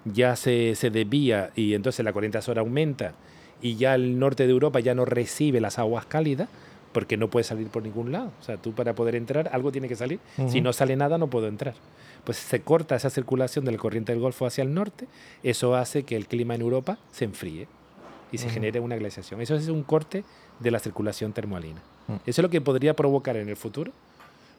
ya se, se desvía y entonces la corriente azul aumenta y ya el norte de Europa ya no recibe las aguas cálidas porque no puede salir por ningún lado. O sea, tú para poder entrar, algo tiene que salir. Si no sale nada, no puedo entrar. Pues se corta esa circulación de la corriente del Golfo hacia el norte. Eso hace que el clima en Europa se enfríe y se genere una glaciación. Eso es un corte de la circulación termoalina. Eso es lo que podría provocar en el futuro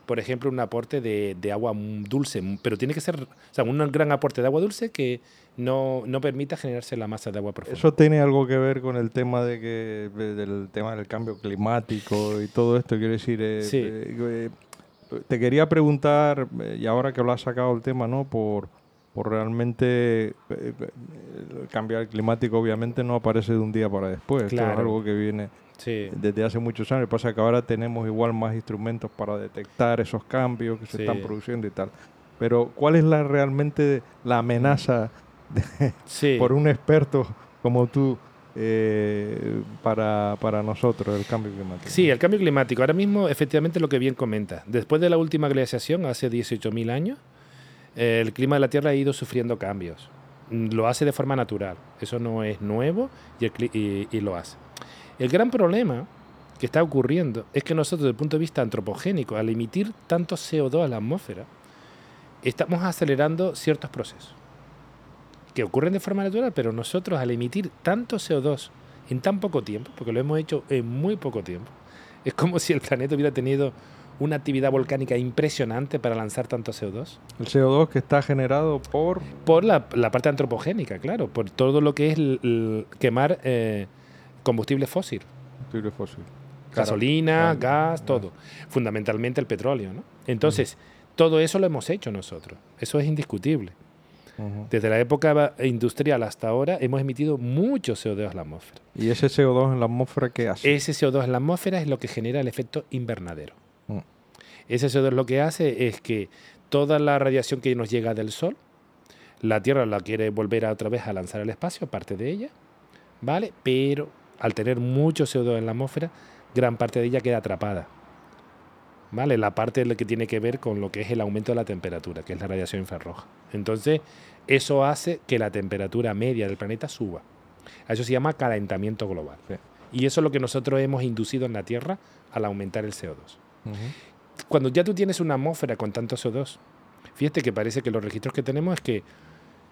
por ejemplo, un aporte de, agua dulce, pero tiene que ser, o sea, un gran aporte de agua dulce que no, no, permita generarse la masa de agua profunda. Eso tiene algo que ver con el tema de que del tema del cambio climático y todo esto, quiero decir, eh, sí. Eh, te quería preguntar, y ahora que lo has sacado el tema, ¿no? Por, por realmente el cambio climático obviamente no aparece de un día para después, claro. es algo que viene desde hace muchos años. Pasa que ahora tenemos igual más instrumentos para detectar esos cambios que se están produciendo y tal. Pero ¿cuál es la realmente la amenaza por un experto como tú eh, para, para, nosotros el cambio climático? Sí, el cambio climático. Ahora mismo, efectivamente, lo que bien comenta. Después de la última glaciación, hace 18.000 años, el clima de la Tierra ha ido sufriendo cambios. Lo hace de forma natural. Eso no es nuevo y lo hace. El gran problema que está ocurriendo es que nosotros, desde el punto de vista antropogénico, al emitir tanto CO2 a la atmósfera, estamos acelerando ciertos procesos que ocurren de forma natural, pero nosotros al emitir tanto CO2 en tan poco tiempo, porque lo hemos hecho en muy poco tiempo, es como si el planeta hubiera tenido una actividad volcánica impresionante para lanzar tanto CO2. El CO2 que está generado por... Por la, parte antropogénica, claro, por todo lo que es el, quemar eh, combustible fósil. Combustible fósil. Gasolina, gas, todo. Fundamentalmente el petróleo, ¿no? Entonces, todo eso lo hemos hecho nosotros. Eso es indiscutible. Desde la época industrial hasta ahora hemos emitido mucho CO2 a la atmósfera. ¿Y ese CO2 en la atmósfera qué hace? Ese CO2 en la atmósfera es lo que genera el efecto invernadero. Ese CO2 lo que hace es que toda la radiación que nos llega del Sol, la Tierra la quiere volver a otra vez a lanzar al espacio, parte de ella, ¿vale? Pero al tener mucho CO2 en la atmósfera, gran parte de ella queda atrapada. ¿Vale? La parte que tiene que ver con lo que es el aumento de la temperatura, que es la radiación infrarroja. Entonces, eso hace que la temperatura media del planeta suba. eso se llama calentamiento global. Y eso es lo que nosotros hemos inducido en la Tierra al aumentar el CO2. Cuando ya tú tienes una atmósfera con tanto CO2, fíjate que parece que los registros que tenemos es que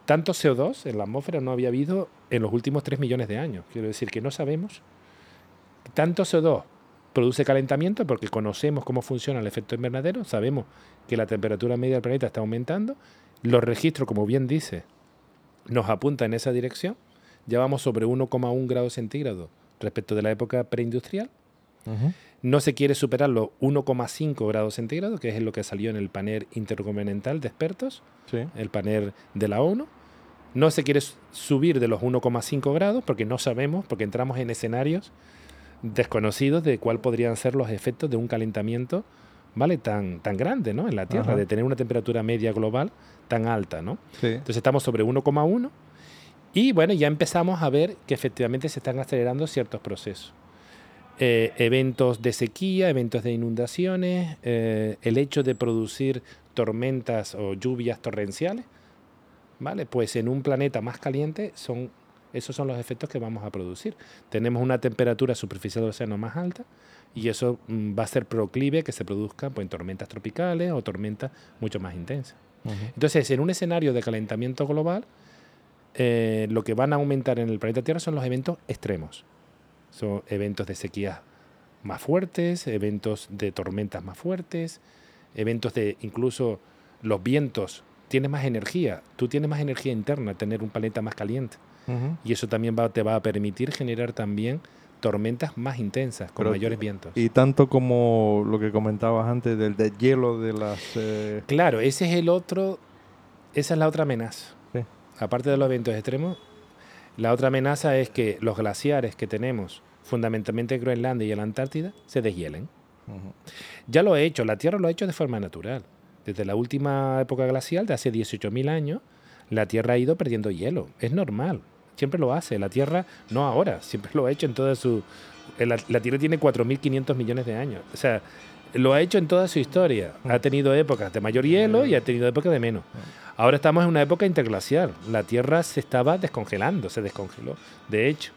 tanto CO2 en la atmósfera no había habido en los últimos 3 millones de años. Quiero decir que no sabemos. Tanto CO2 produce calentamiento porque conocemos cómo funciona el efecto invernadero, sabemos que la temperatura media del planeta está aumentando, los registros, como bien dice, nos apuntan en esa dirección, ya vamos sobre 1,1 grados centígrados respecto de la época preindustrial. No se quiere superar los 1,5 grados centígrados, que es lo que salió en el panel intergubernamental de expertos, el panel de la ONU. No se quiere subir de los 1,5 grados porque no sabemos, porque entramos en escenarios desconocidos de cuál podrían ser los efectos de un calentamiento ¿vale? tan, tan grande ¿no? en la Tierra, de tener una temperatura media global tan alta. ¿no? Entonces estamos sobre 1,1 y bueno, ya empezamos a ver que efectivamente se están acelerando ciertos procesos. Eh, eventos de sequía, eventos de inundaciones, eh, el hecho de producir tormentas o lluvias torrenciales, ¿vale? Pues en un planeta más caliente son esos son los efectos que vamos a producir. Tenemos una temperatura superficial del océano más alta y eso mm, va a ser proclive que se produzcan pues, tormentas tropicales o tormentas mucho más intensas. Entonces, en un escenario de calentamiento global, eh, lo que van a aumentar en el planeta Tierra son los eventos extremos. Son eventos de sequía más fuertes, eventos de tormentas más fuertes, eventos de incluso los vientos. Tienes más energía, tú tienes más energía interna, tener un planeta más caliente. Y eso también va, te va a permitir generar también tormentas más intensas, con mayores vientos. Y tanto como lo que comentabas antes del hielo de las... Eh, claro, ese es el otro, esa es la otra amenaza. Aparte de los eventos extremos, la otra amenaza es que los glaciares que tenemos, fundamentalmente en Groenlandia y la Antártida, se deshielen. Ya lo ha hecho, la Tierra lo ha hecho de forma natural. Desde la última época glacial, de hace 18.000 años, la Tierra ha ido perdiendo hielo. Es normal, siempre lo hace. La Tierra, no ahora, siempre lo ha hecho en toda su... La, Tierra tiene 4.500 millones de años. O sea, lo ha hecho en toda su historia. Ha tenido épocas de mayor hielo y ha tenido épocas de menos. Ahora estamos en una época interglacial. La Tierra se estaba descongelando, se descongeló, de hecho.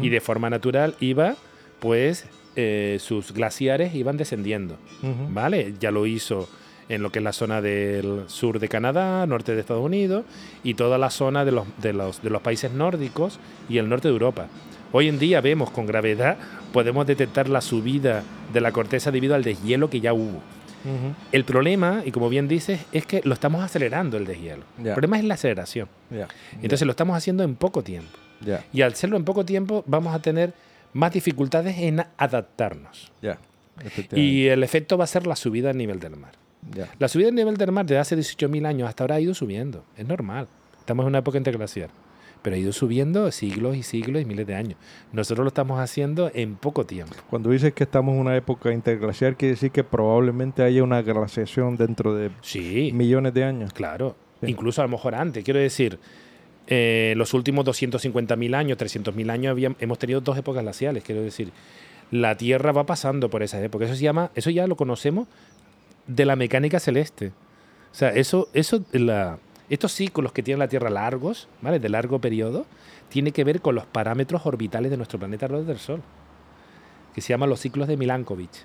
Y de forma natural iba, pues, eh, sus glaciares iban descendiendo. ¿Vale? Ya lo hizo en lo que es la zona del sur de Canadá, norte de Estados Unidos y toda la zona de los, de los, de los países nórdicos y el norte de Europa. Hoy en día vemos con gravedad, podemos detectar la subida de la corteza debido al deshielo que ya hubo. El problema, y como bien dices, es que lo estamos acelerando el deshielo. El problema es la aceleración. Entonces lo estamos haciendo en poco tiempo. Y al hacerlo en poco tiempo vamos a tener más dificultades en adaptarnos. Y el efecto va a ser la subida al nivel del mar. La subida del nivel del mar desde hace 18.000 años hasta ahora ha ido subiendo. Es normal. Estamos en una época interglaciar. Pero ha ido subiendo siglos y siglos y miles de años. Nosotros lo estamos haciendo en poco tiempo. Cuando dices que estamos en una época interglaciar, quiere decir que probablemente haya una glaciación dentro de millones de años. Claro. Incluso a lo mejor antes. Quiero decir, eh, los últimos 250.000 años, 300.000 años, hemos tenido dos épocas glaciales. Quiero decir, la Tierra va pasando por esas épocas. Eso se llama, eso ya lo conocemos de la mecánica celeste. O sea, eso, eso la, estos ciclos que tiene la Tierra largos, ¿vale? De largo periodo, tiene que ver con los parámetros orbitales de nuestro planeta alrededor del Sol, que se llaman los ciclos de Milankovitch.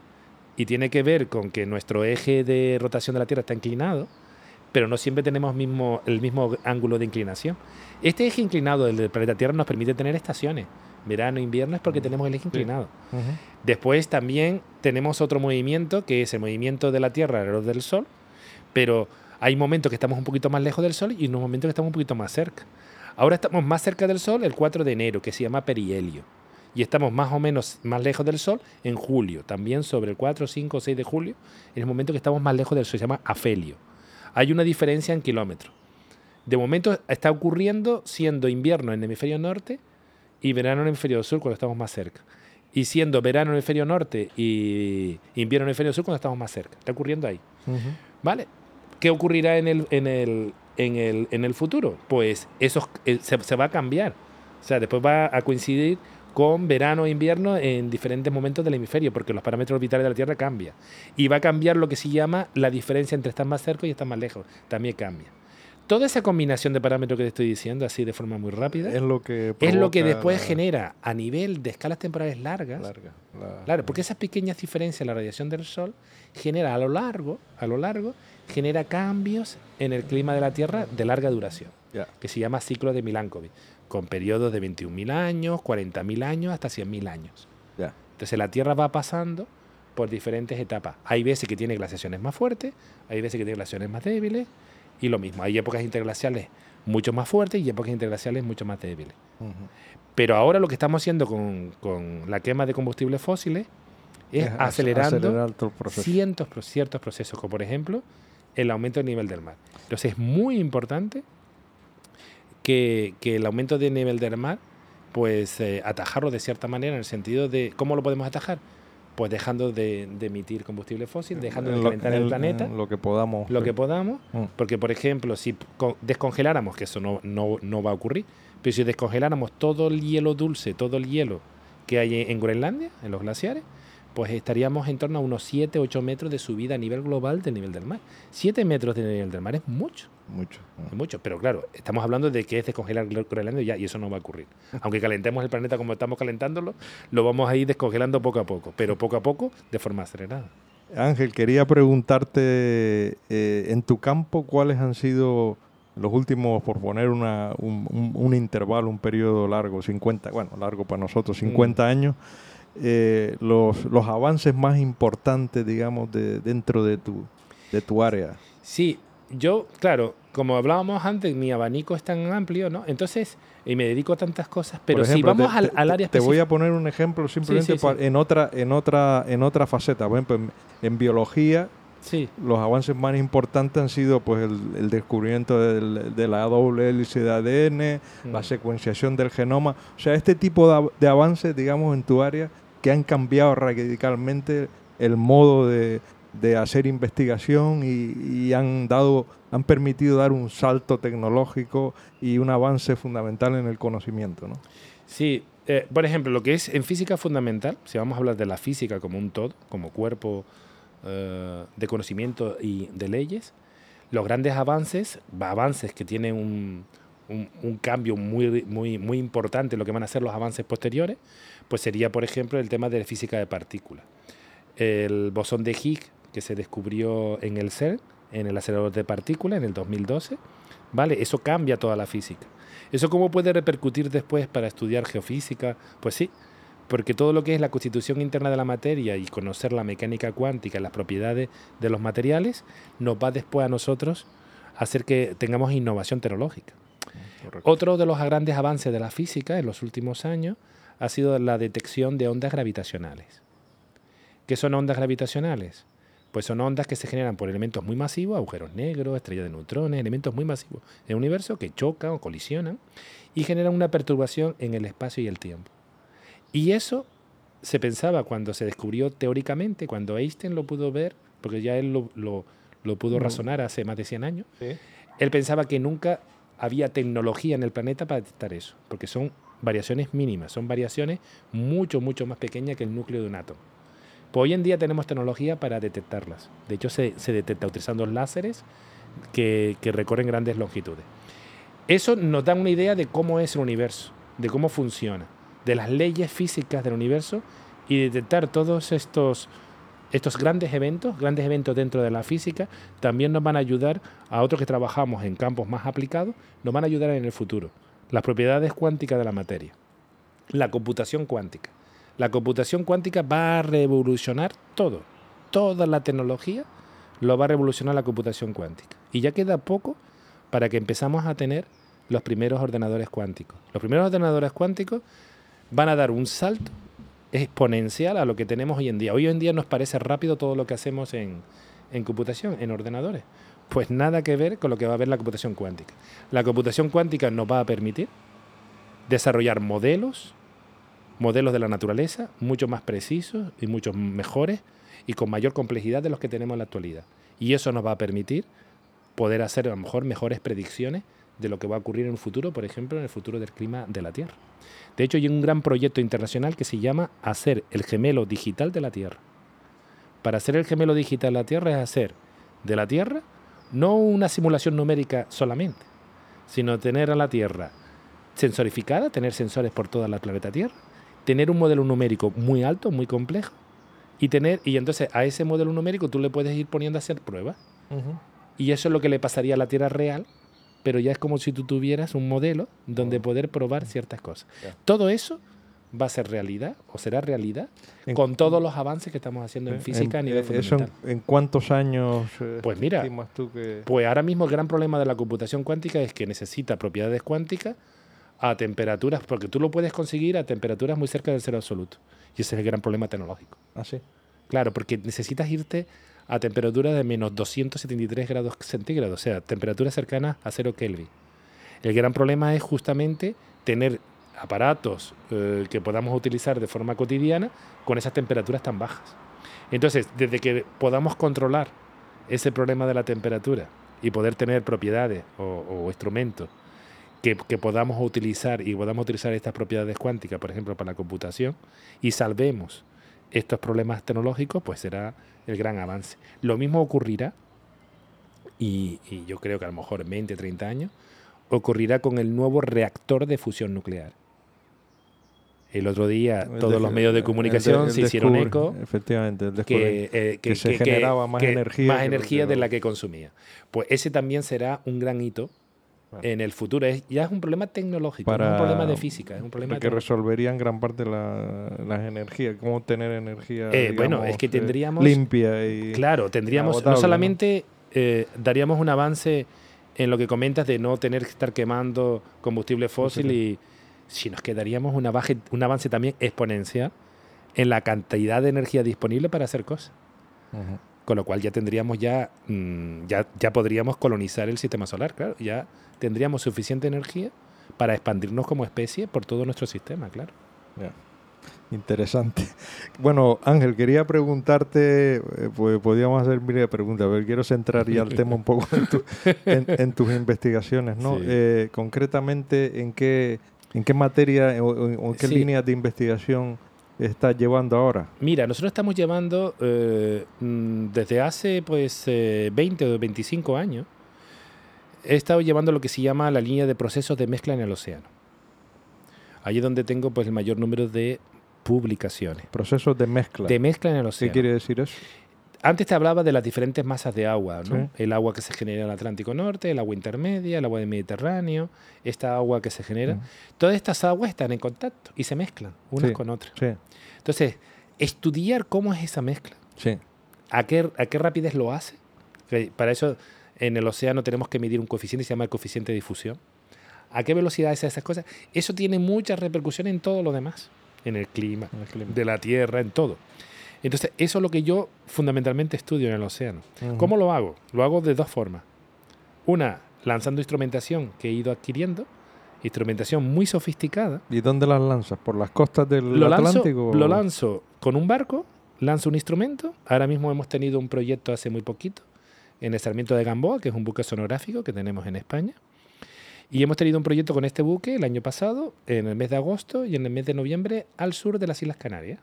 Y tiene que ver con que nuestro eje de rotación de la Tierra está inclinado, pero no siempre tenemos mismo, el mismo ángulo de inclinación. Este eje inclinado del planeta Tierra nos permite tener estaciones verano, invierno, es porque tenemos el eje inclinado. Después también tenemos otro movimiento, que es el movimiento de la Tierra alrededor del Sol, pero hay momentos que estamos un poquito más lejos del Sol y unos momentos que estamos un poquito más cerca. Ahora estamos más cerca del Sol el 4 de enero, que se llama perihelio. Y estamos más o menos más lejos del Sol en julio, también sobre el 4, 5 o 6 de julio, en el momento que estamos más lejos del Sol, se llama afelio. Hay una diferencia en kilómetros. De momento está ocurriendo siendo invierno en el hemisferio norte y verano en el hemisferio sur cuando estamos más cerca. Y siendo verano en el hemisferio norte y invierno en el hemisferio sur cuando estamos más cerca. Está ocurriendo ahí. ¿Vale? ¿Qué ocurrirá en el, en el, en el, en el futuro? Pues eso eh, se, se, va a cambiar. O sea, después va a coincidir con verano e invierno en diferentes momentos del hemisferio, porque los parámetros vitales de la Tierra cambian. Y va a cambiar lo que se llama la diferencia entre estar más cerca y estar más lejos. También cambia toda esa combinación de parámetros que te estoy diciendo, así de forma muy rápida, es lo que, es lo que después genera a nivel de escalas temporales largas. claro, porque esas pequeñas diferencias en la radiación del Sol genera a lo largo, a lo largo, genera cambios en el clima de la Tierra de larga duración, que se llama ciclo de Milankovitch, con periodos de 21.000 años, 40.000 años, hasta 100.000 años. Entonces la Tierra va pasando por diferentes etapas. Hay veces que tiene glaciaciones más fuertes, hay veces que tiene glaciaciones más débiles, y lo mismo, hay épocas interglaciales mucho más fuertes y épocas interglaciales mucho más débiles. Pero ahora lo que estamos haciendo con, la quema de combustibles fósiles es, acelerando cientos, ciertos procesos, como por ejemplo el aumento del nivel del mar. Entonces es muy importante que, el aumento del nivel del mar, pues eh, atajarlo de cierta manera, en el sentido de cómo lo podemos atajar pues dejando de, emitir combustible fósil, dejando de calentar el, planeta. Lo que podamos. Lo que podamos. Mm. Porque, por ejemplo, si descongeláramos, que eso no, no, no, va a ocurrir, pero si descongeláramos todo el hielo dulce, todo el hielo que hay en Groenlandia, en los glaciares, pues estaríamos en torno a unos 7, 8 metros de subida a nivel global del nivel del mar. 7 metros de nivel del mar es mucho. Mucho. Es mucho, pero claro, estamos hablando de que es descongelar Groenlandia ya, y eso no va a ocurrir. Aunque calentemos el planeta como estamos calentándolo, lo vamos a ir descongelando poco a poco, pero poco a poco de forma acelerada. Ángel, quería preguntarte, eh, en tu campo, ¿cuáles han sido los últimos, por poner una, un, intervalo, un periodo largo, 50, bueno, largo para nosotros, 50 mm. años, eh, los, los avances más importantes, digamos, de, dentro de tu, de tu área? Sí, yo, claro, como hablábamos antes, mi abanico es tan amplio, ¿no? Entonces, y me dedico a tantas cosas, pero si vamos al, al, área Te voy a poner un ejemplo simplemente en otra en otra en otra faceta, por ejemplo, en, biología los avances más importantes han sido pues el, descubrimiento de la doble hélice de ADN, mm. la secuenciación del genoma, o sea, este tipo de, de avances, digamos, en tu área que han cambiado radicalmente el modo de, de hacer investigación y, han dado han permitido dar un salto tecnológico y un avance fundamental en el conocimiento ¿no? sí eh, por ejemplo lo que es en física fundamental si vamos a hablar de la física como un todo como cuerpo eh, de conocimiento y de leyes los grandes avances avances que tienen un, un, cambio muy, muy, muy importante lo que van a ser los avances posteriores pues sería por ejemplo el tema de la física de partículas el bosón de Higgs que se descubrió en el CERN, en el acelerador de partículas, en el 2012. ¿Vale? Eso cambia toda la física. ¿Eso cómo puede repercutir después para estudiar geofísica? Pues sí, porque todo lo que es la constitución interna de la materia y conocer la mecánica cuántica, las propiedades de los materiales, nos va después a nosotros a hacer que tengamos innovación tecnológica. Otro de los grandes avances de la física en los últimos años ha sido la detección de ondas gravitacionales. ¿Qué son ondas gravitacionales? Pues son ondas que se generan por elementos muy masivos, agujeros negros, estrellas de neutrones, elementos muy masivos en el universo que chocan o colisionan y generan una perturbación en el espacio y el tiempo. Y eso se pensaba cuando se descubrió teóricamente, cuando Einstein lo pudo ver, porque ya él lo, pudo razonar hace más de 100 años, él pensaba que nunca había tecnología en el planeta para detectar eso, porque son variaciones mínimas, son variaciones mucho, mucho más pequeñas que el núcleo de un átomo. Pues hoy en día tenemos tecnología para detectarlas. De hecho, se, detecta utilizando láseres que, que recorren grandes longitudes. Eso nos da una idea de cómo es el universo, de cómo funciona de las leyes físicas del universo y detectar todos estos, estos grandes eventos, grandes eventos dentro de la física, también nos van a ayudar a otros que trabajamos en campos más aplicados, nos van a ayudar en el futuro. Las propiedades cuánticas de la materia, la computación cuántica. La computación cuántica va a revolucionar todo, toda la tecnología lo va a revolucionar la computación cuántica. Y ya queda poco para que empezamos a tener los primeros ordenadores cuánticos. Los primeros ordenadores cuánticos van a dar un salto exponencial a lo que tenemos hoy en día. Hoy en día nos parece rápido todo lo que hacemos en, computación, en ordenadores. Pues nada que ver con lo que va a ver la computación cuántica. La computación cuántica nos va a permitir desarrollar modelos, modelos de la naturaleza, mucho más precisos y mucho mejores y con mayor complejidad de los que tenemos en la actualidad. Y eso nos va a permitir poder hacer a lo mejor mejores predicciones de lo que va a ocurrir en un futuro, por ejemplo, en el futuro del clima de la Tierra. De hecho, hay un gran proyecto internacional que se llama Hacer el gemelo digital de la Tierra. Para hacer el gemelo digital de la Tierra es hacer de la Tierra no una simulación numérica solamente, sino tener a la Tierra sensorificada, tener sensores por toda la planeta Tierra, tener un modelo numérico muy alto, muy complejo, y tener y entonces a ese modelo numérico tú le puedes ir poniendo a hacer pruebas. Y eso es lo que le pasaría a la Tierra real pero ya es como si tú tuvieras un modelo donde oh. poder probar ciertas cosas. Todo eso va a ser realidad o será realidad con todos los avances que estamos haciendo en física a nivel eh, fundamental. en, en, cuántos años eh, pues mira, tú que... Pues ahora mismo el gran problema de la computación cuántica es que necesita propiedades cuánticas a temperaturas, porque tú lo puedes conseguir a temperaturas muy cerca del cero absoluto. Y ese es el gran problema tecnológico. ¿Ah, sí? Claro, porque necesitas irte a temperatura de menos 273 grados centígrados, o sea, temperatura cercana a cero Kelvin. El gran problema es justamente tener aparatos eh, que podamos utilizar de forma cotidiana con esas temperaturas tan bajas. Entonces, desde que podamos controlar ese problema de la temperatura y poder tener propiedades o, instrumentos que, que, podamos utilizar y podamos utilizar estas propiedades cuánticas, por ejemplo, para la computación, y salvemos estos problemas tecnológicos, pues será el gran avance. Lo mismo ocurrirá, y, yo creo que a lo mejor en 20, 30 años, ocurrirá con el nuevo reactor de fusión nuclear. El otro día todos los medios de comunicación se hicieron eco efectivamente, que, eh, se generaba más energía. Más energía de la que consumía. Pues ese también será un gran hito en el futuro. Es, ya es un problema tecnológico, no es un problema de física. Es un problema que resolverían gran parte de las energías, cómo obtener energía eh, bueno, es que eh, tendríamos, limpia y Claro, tendríamos, no solamente eh, daríamos un avance en lo que comentas de no tener que estar quemando combustible fósil, y sino que daríamos un avance también exponencial en la cantidad de energía disponible para hacer cosas. Con lo cual ya tendríamos ya, mm, ya, ya podríamos colonizar el sistema solar, claro, ya tendríamos suficiente energía para expandirnos como especie por todo nuestro sistema, claro. Interesante. Bueno, Ángel, quería preguntarte, eh, pues podríamos hacer miles de preguntas, pero quiero centrar ya el tema un poco en, tus investigaciones, ¿no? Eh, concretamente, ¿en qué, en qué materia o, en qué líneas de investigación estás llevando ahora? Mira, nosotros estamos llevando eh, mm, desde hace pues 20 o 25 años he estado llevando lo que se llama la línea de procesos de mezcla en el océano. Allí es donde tengo pues el mayor número de publicaciones. Procesos de mezcla. De mezcla en el océano. ¿Qué quiere decir eso? Antes te hablaba de las diferentes masas de agua, ¿no? El agua que se genera en el Atlántico Norte, el agua intermedia, el agua del Mediterráneo, esta agua que se genera. Todas estas aguas están en contacto y se mezclan unas con otras. Entonces, estudiar cómo es esa mezcla. ¿A qué, ¿A qué rapidez lo hace? Para eso en el océano tenemos que medir un coeficiente se llama el coeficiente de difusión. ¿A qué velocidad es esas cosas? Eso tiene muchas repercusiones en todo lo demás, en el clima, de la Tierra, en todo. Entonces, eso es lo que yo fundamentalmente estudio en el océano. ¿Cómo lo hago? Lo hago de dos formas. Una, lanzando instrumentación que he ido adquiriendo, instrumentación muy sofisticada. ¿Y dónde las lanzas? ¿Por las costas del Atlántico? lo lanzo con un barco, lanzo un instrumento. Ahora mismo hemos tenido un proyecto hace muy poquito en el Sarmiento de Gamboa, que es un buque sonográfico que tenemos en España. Y hemos tenido un proyecto con este buque el año pasado, en el mes de agosto y en el mes de noviembre, al sur de las Islas Canarias.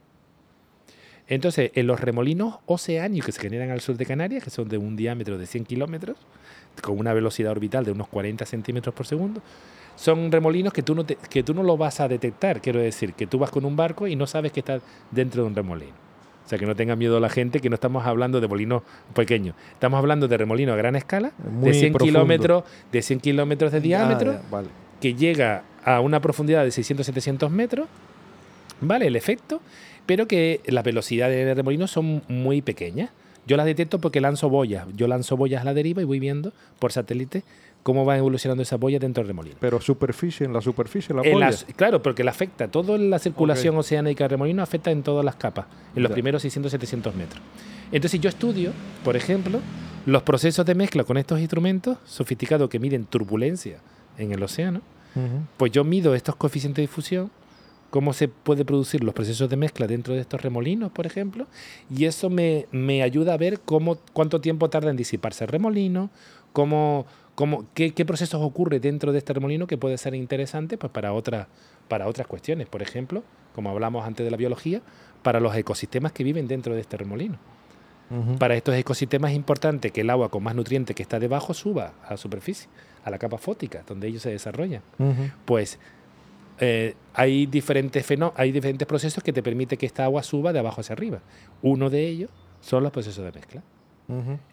Entonces, en los remolinos oceánicos que se generan al sur de Canarias, que son de un diámetro de 100 kilómetros, con una velocidad orbital de unos 40 centímetros por segundo, son remolinos que tú, no que tú no lo vas a detectar. Quiero decir, que tú vas con un barco y no sabes que estás dentro de un remolino. O sea, que no tenga miedo la gente, que no estamos hablando de molinos pequeños. Estamos hablando de remolinos a gran escala, de 100 kilómetros de 100 kilómetros de diámetro, que llega a una profundidad de 600-700 metros, ¿vale? El efecto, pero que las velocidades de remolinos son muy pequeñas. Yo las detecto porque lanzo boyas. Yo lanzo boyas a la deriva y voy viendo por satélite cómo va evolucionando esa boya dentro del remolino. Pero superficie, en la superficie la boya. claro, porque la afecta. Toda la circulación oceánica del remolino afecta en todas las capas, en los primeros 600-700 metros. Entonces yo estudio, por ejemplo, los procesos de mezcla con estos instrumentos sofisticados que miden turbulencia en el océano. Pues yo mido estos coeficientes de difusión cómo se puede producir los procesos de mezcla dentro de estos remolinos, por ejemplo, y eso me, me ayuda a ver cómo, cuánto tiempo tarda en disiparse el remolino, cómo, cómo, qué, qué, procesos ocurre dentro de este remolino que puede ser interesante pues, para, otra, para otras cuestiones, por ejemplo, como hablamos antes de la biología, para los ecosistemas que viven dentro de este remolino. Para estos ecosistemas es importante que el agua con más nutrientes que está debajo suba a la superficie, a la capa fótica, donde ellos se desarrollan. Pues eh, hay, diferentes hay diferentes procesos que te permiten que esta agua suba de abajo hacia arriba. Uno de ellos son los procesos de mezcla.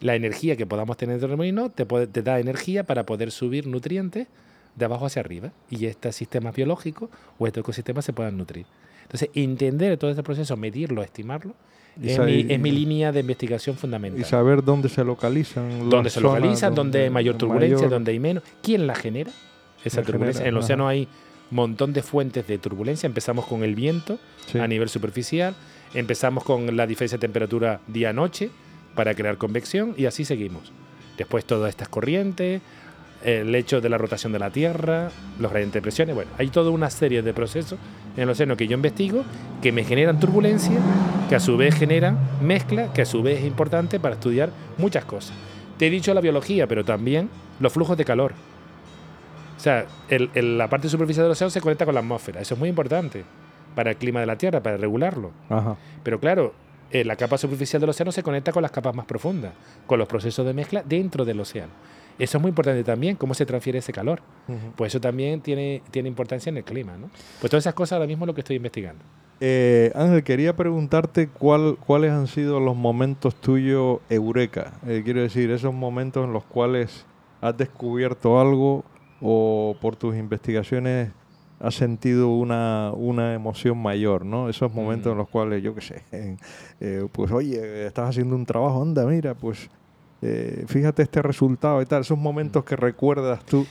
La energía que podamos tener del remolino te, te da energía para poder subir nutrientes de abajo hacia arriba y estos sistemas biológicos o estos ecosistemas se puedan nutrir. Entonces, entender todo este proceso, medirlo, estimarlo, es mi, línea de investigación fundamental. Y saber dónde se localizan. Dónde se localizan, dónde, hay mayor turbulencia, dónde hay menos. ¿Quién la genera? Esa turbulencia. en el océano hay montón de fuentes de turbulencia. Empezamos con el viento a nivel superficial, empezamos con la diferencia de temperatura día-noche para crear convección y así seguimos. Después todas estas corrientes, el hecho de la rotación de la Tierra, los gradientes de presiones, bueno, hay toda una serie de procesos en el océano que yo investigo que me generan turbulencia, que a su vez generan mezcla, que a su vez es importante para estudiar muchas cosas. Te he dicho la biología, pero también los flujos de calor. O sea, la parte superficial del océano se conecta con la atmósfera. Eso es muy importante para el clima de la Tierra, para regularlo. Pero claro, eh, la capa superficial del océano se conecta con las capas más profundas, con los procesos de mezcla dentro del océano. Eso es muy importante también, cómo se transfiere ese calor. Pues eso también tiene, tiene importancia en el clima. ¿no? Pues todas esas cosas ahora mismo es lo que estoy investigando. Eh, Ángel, quería preguntarte cuál, cuáles han sido los momentos tuyos eureka. Eh, quiero decir, esos momentos en los cuales has descubierto algo o por tus investigaciones has sentido una, emoción mayor, ¿no? Esos momentos en mm. los cuales, yo qué sé, eh, pues oye, estás haciendo un trabajo, anda, mira, pues eh, fíjate este resultado y tal, esos momentos que recuerdas tú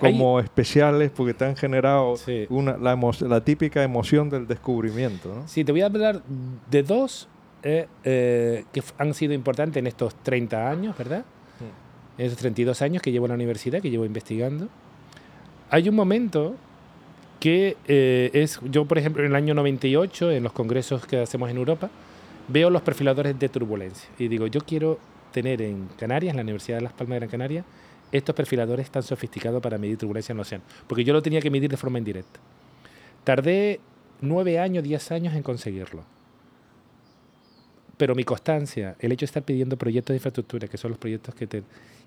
como especiales porque te han generado una, la, la, típica emoción del descubrimiento, ¿no? Sí, te voy a hablar de dos eh, que han sido importantes en estos 30 años, ¿verdad? Mm. En esos 32 años que llevo en la universidad, que llevo investigando hay un momento que eh, es, yo por ejemplo en el año 98, en los congresos que hacemos en Europa, veo los perfiladores de turbulencia y digo, yo quiero tener en Canarias, en la Universidad de Las Palmas de Gran Canaria, estos perfiladores tan sofisticados para medir turbulencia en el océano, porque yo lo tenía que medir de forma indirecta. Tardé nueve años, diez años en conseguirlo. Pero mi constancia, el hecho de estar pidiendo proyectos de infraestructura, que son los proyectos que te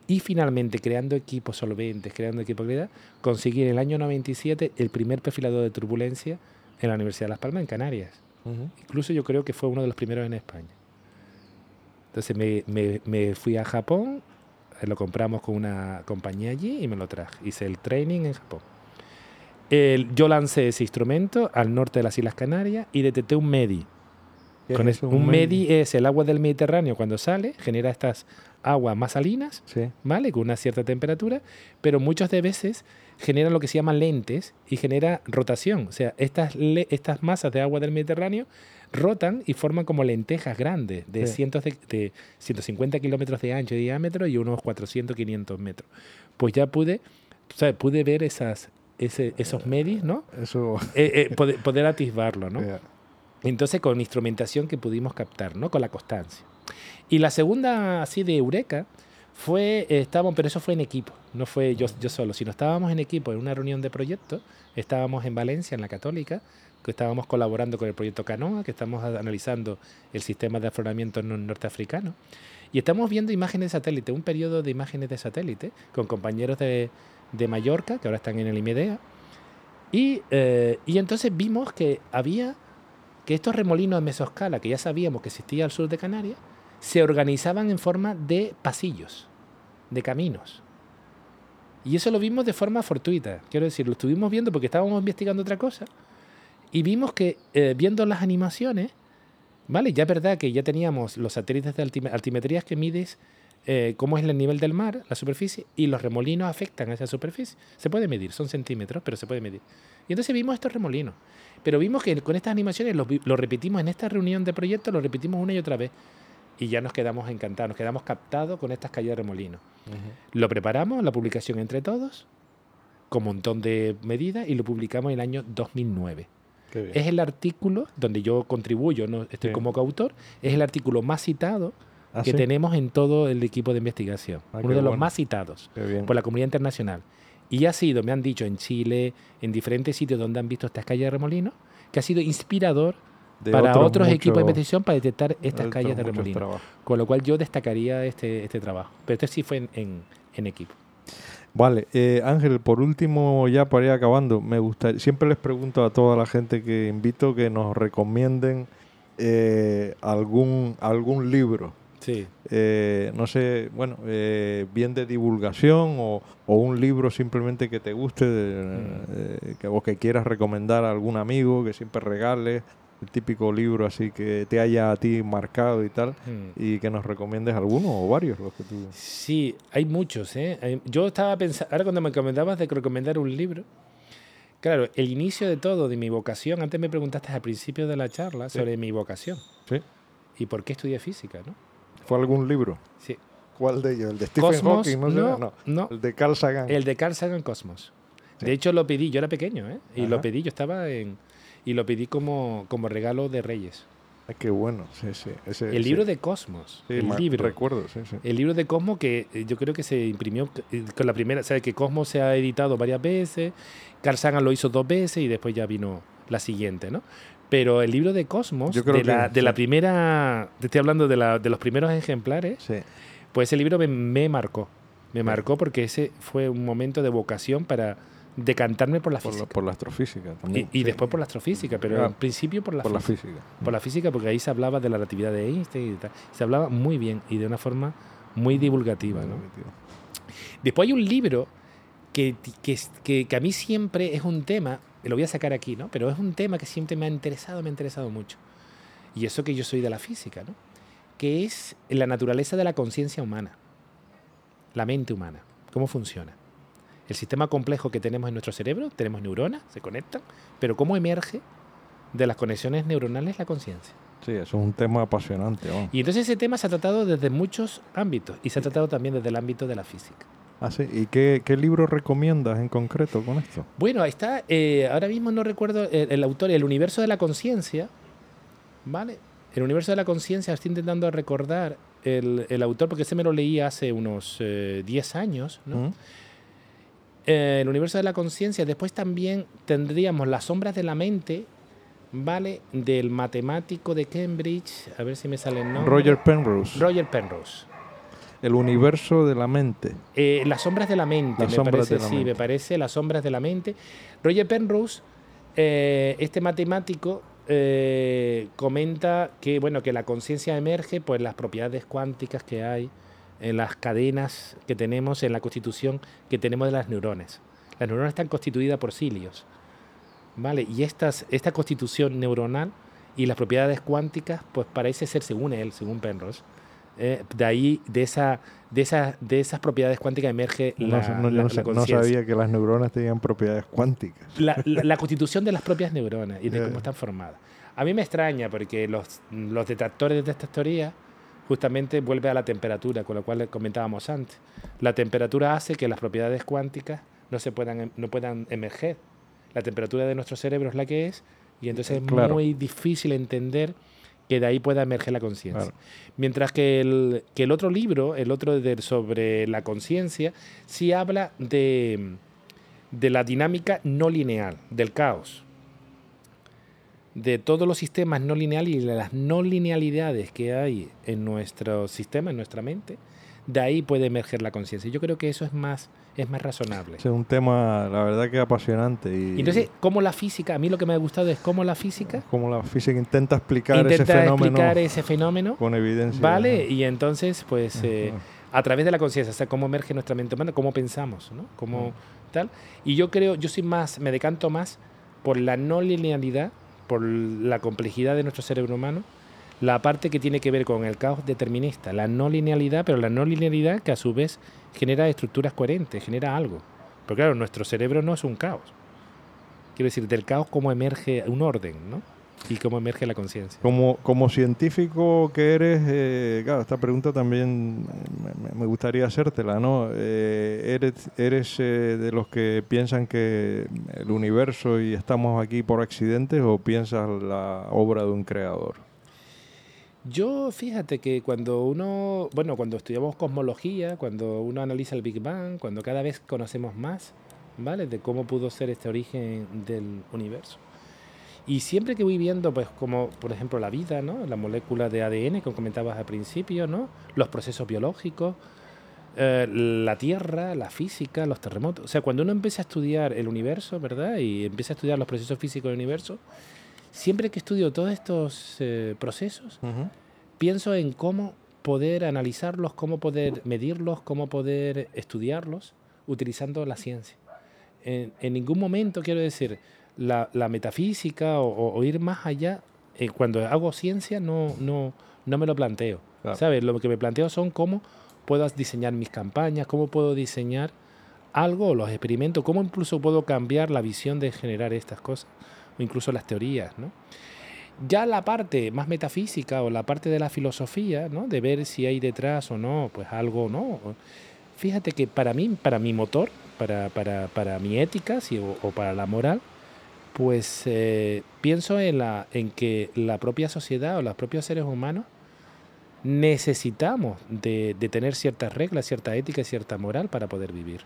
y finalmente, creando equipos solventes, creando equipos calidad, conseguí en el año 97 el primer perfilador de turbulencia en la Universidad de Las Palmas, en Canarias. Incluso yo creo que fue uno de los primeros en España. Entonces me, me, me fui a Japón, lo compramos con una compañía allí y me lo traje. Hice el training en Japón. El, yo lancé ese instrumento al norte de las Islas Canarias y detecté un MEDI. Con es un MEDI? Es el agua del Mediterráneo cuando sale, genera estas aguas más salinas, Sí. ¿vale? Con una cierta temperatura, pero muchas de veces generan lo que se llaman lentes y genera rotación. O sea, estas, estas masas de agua del Mediterráneo rotan y forman como lentejas grandes de, Sí. cientos de, de 150 kilómetros de ancho y diámetro y unos 400, 500 metros. Pues ya pude, ¿sabes? pude ver esas, ese- esos medis, ¿no? Eso. Eh, eh, poder, poder atisbarlo, ¿no? ya. Entonces, con instrumentación que pudimos captar, ¿no? Con la constancia. Y la segunda, así de Eureka, fue, eh, estábamos, pero eso fue en equipo, no fue yo, yo solo, sino estábamos en equipo en una reunión de proyecto, estábamos en Valencia, en la Católica, que estábamos colaborando con el proyecto Canoa, que estamos analizando el sistema de afloramiento no- norteafricano, y estamos viendo imágenes de satélite, un periodo de imágenes de satélite, con compañeros de, de Mallorca, que ahora están en el IMEDEA, y, eh, y entonces vimos que había que estos remolinos de mesoscala, que ya sabíamos que existía al sur de Canarias, se organizaban en forma de pasillos, de caminos. Y eso lo vimos de forma fortuita. Quiero decir, lo estuvimos viendo porque estábamos investigando otra cosa. Y vimos que, eh, viendo las animaciones, ¿vale? Ya es verdad que ya teníamos los satélites de altime- altimetrías que mides eh, cómo es el nivel del mar, la superficie, y los remolinos afectan a esa superficie. Se puede medir, son centímetros, pero se puede medir. Y entonces vimos estos remolinos. Pero vimos que con estas animaciones lo, repetimos en esta reunión de proyecto, lo repetimos una y otra vez. Y ya nos quedamos encantados, nos quedamos captados con estas caídas de remolinos. Lo preparamos, la publicación entre todos, con un montón de medidas, y lo publicamos en el año 2009. Qué bien. Es el artículo donde yo contribuyo, no estoy Sí. como coautor, es el artículo más citado Ah, que sí? tenemos en todo el equipo de investigación. Ah, uno de los más citados por la comunidad internacional. Y ha sido, me han dicho, en Chile, en diferentes sitios donde han visto estas calles de remolinos, que ha sido inspirador De para otros otros equipos de investigación para detectar estas calles de remolinos. Con lo cual yo destacaría este, este trabajo. Pero este sí fue en, en- en equipo. Vale, eh, Ángel, por último, ya para ir acabando, me gustaría, siempre les pregunto a toda la gente que invito que nos recomienden eh, algún, algún libro. Sí. Eh, no sé, bueno, eh, bien de divulgación o, o un libro simplemente que te guste de- Mm. eh, que, o que quieras recomendar a algún amigo que siempre regale, el típico libro así que te haya a ti marcado y tal, Mm. y que nos recomiendes alguno o varios, los que tú... Sí, hay muchos. ¿eh? Yo estaba pensando, ahora cuando me comentabas de recomendar un libro, claro, el inicio de todo, de mi vocación, antes me preguntaste al principio de la charla Sí. sobre mi vocación ¿Sí? y por qué estudié física, ¿no? ¿Fue algún libro? Sí. ¿Cuál de ellos? ¿El de Stephen Cosmos, Hawking? No, sé, no, no. El de Carl Sagan. El de Carl Sagan Cosmos. Sí. De hecho, lo pedí, yo era pequeño, ¿eh? Y lo pedí, yo estaba en... Y lo pedí como, como regalo de Reyes. Ay, qué bueno, sí, sí. Ese, El libro de Cosmos. sí, el libro. Recuerdo, sí, sí. El libro de Cosmos que eh, yo creo que se imprimió eh, con la primera, sabes que Cosmos se ha editado varias veces, Carl Sagan lo hizo dos veces y después ya vino la siguiente, ¿no? Pero el libro de Cosmos, Yo creo de, la, primera, te estoy hablando de, la, de los primeros ejemplares, Sí. pues ese libro me, me marcó. Me marcó porque ese fue un momento de vocación para decantarme por la Por, la, física. por la astrofísica también. y sí. después por la astrofísica, pero Ah, en principio por la por la física física. por la física, porque ahí se hablaba de la relatividad de Einstein y tal. Se hablaba muy bien y de una forma muy divulgativa. ¿no? Después hay un libro que, que, que- que a mí siempre es un tema, lo voy a sacar aquí, ¿no? pero es un tema que siempre me ha interesado, me ha interesado mucho. Y eso que yo soy de la física, ¿no? que es la naturaleza de la conciencia humana, la mente humana, cómo funciona. El sistema complejo que tenemos en nuestro cerebro, tenemos neuronas, se conectan, pero cómo emerge de las conexiones neuronales la conciencia. Sí, eso es un tema apasionante. Y entonces ese tema se ha tratado desde muchos ámbitos y se ha tratado también desde el ámbito de la física. Ah, sí. ¿Y qué, qué libro recomiendas en concreto con esto? Bueno, ahí está, eh, ahora mismo no recuerdo el, el autor, El universo de la conciencia, ¿vale? El universo de la conciencia, estoy intentando recordar el, el autor, porque ese me lo leí hace unos eh, 10 años, ¿no? Eh, el universo de la conciencia, después también tendríamos Las sombras de la mente, ¿vale? Del matemático de Cambridge, a ver si me sale el nombre. Roger Penrose. Roger Penrose. El universo de la mente. Eh, las sombras de la mente, Las me parece, de la sí, me parece, las sombras de la mente. Roger Penrose, eh, este matemático, eh, comenta que, bueno, que la conciencia emerge por las propiedades cuánticas que hay en las cadenas que tenemos en la constitución que tenemos de las neuronas. Las neuronas están constituidas por cilios. ¿Vale? Y estas, esta constitución neuronal y las propiedades cuánticas, pues parece ser, según él, según Penrose, eh, de ahí, de, esa, de, esa, de esas propiedades cuánticas emerge la, no, no, no, sabía que las neuronas tenían propiedades cuánticas. La, constitución de las propias neuronas y de cómo están formadas. A mí me extraña porque los, los detractores de estas teorías justamente vuelve a la temperatura, con lo cual comentábamos antes. La temperatura hace que las propiedades cuánticas no, se puedan, no puedan emerger. La temperatura de nuestro cerebro es la que es y entonces es muy difícil entender que de ahí pueda emerger la conciencia. Mientras que el, que el otro libro, el otro de, sobre la conciencia, sí habla de, de la dinámica no lineal, del caos, de todos los sistemas no lineales y de las no linealidades que hay en nuestro sistema, en nuestra mente, de ahí puede emerger la conciencia. Yo creo que eso es más, es más razonable. Es un tema, la verdad, que apasionante. Y, entonces, ¿cómo la física, a mí lo que me ha gustado es cómo la física... Cómo la física intenta explicar ese fenómeno. explicar ese fenómeno. Con evidencia. Vale, y entonces, pues, eh, a través de la conciencia, o sea, cómo emerge nuestra mente humana, cómo pensamos, ¿no? Cómo, tal. Y yo creo, yo soy más, me decanto más por la no linealidad, por la complejidad de nuestro cerebro humano, la parte que tiene que ver con el caos determinista, la no linealidad, pero la no linealidad que a su vez genera estructuras coherentes, genera algo. Pero claro, nuestro cerebro no es un caos. Quiero decir, del caos cómo emerge un orden, ¿no? Y cómo emerge la conciencia. Como, como científico que eres, eh, claro, esta pregunta también me, gustaría hacértela, ¿no? Eh, ¿Eres, eres eh, de los que piensan que el universo y estamos aquí por accidentes o piensas la obra de un creador? Yo, fíjate que cuando uno, bueno, cuando estudiamos cosmología, cuando uno analiza el Big Bang, cuando cada vez conocemos más, ¿vale? De cómo pudo ser este origen del universo. Y siempre que voy viendo, pues, como por ejemplo la vida, ¿no? La molécula de ADN, como comentabas al principio, ¿no? Los procesos biológicos, eh, la Tierra, la física, los terremotos. O sea, cuando uno empieza a estudiar el universo, ¿verdad? Y empieza a estudiar los procesos físicos del universo, siempre que estudio todos estos eh, procesos, pienso en cómo poder analizarlos, cómo poder medirlos, cómo poder estudiarlos utilizando la ciencia. En, ningún momento quiero decir la, metafísica o, ir más allá. Eh, cuando hago ciencia no, no, no me lo planteo. ¿Sabes? Lo que me planteo son cómo puedo diseñar mis campañas, cómo puedo diseñar algo, los experimentos, cómo incluso puedo cambiar la visión de generar estas cosas o incluso las teorías, ¿no? Ya la parte más metafísica o la parte de la filosofía, ¿no? De ver si hay detrás o no, pues algo, ¿no? Fíjate que para mí, para mi motor, para, para, para mi ética o, para la moral, pues eh, pienso en, la, en que la propia sociedad o los propios seres humanos necesitamos de, de, tener ciertas reglas, cierta ética y cierta moral para poder vivir.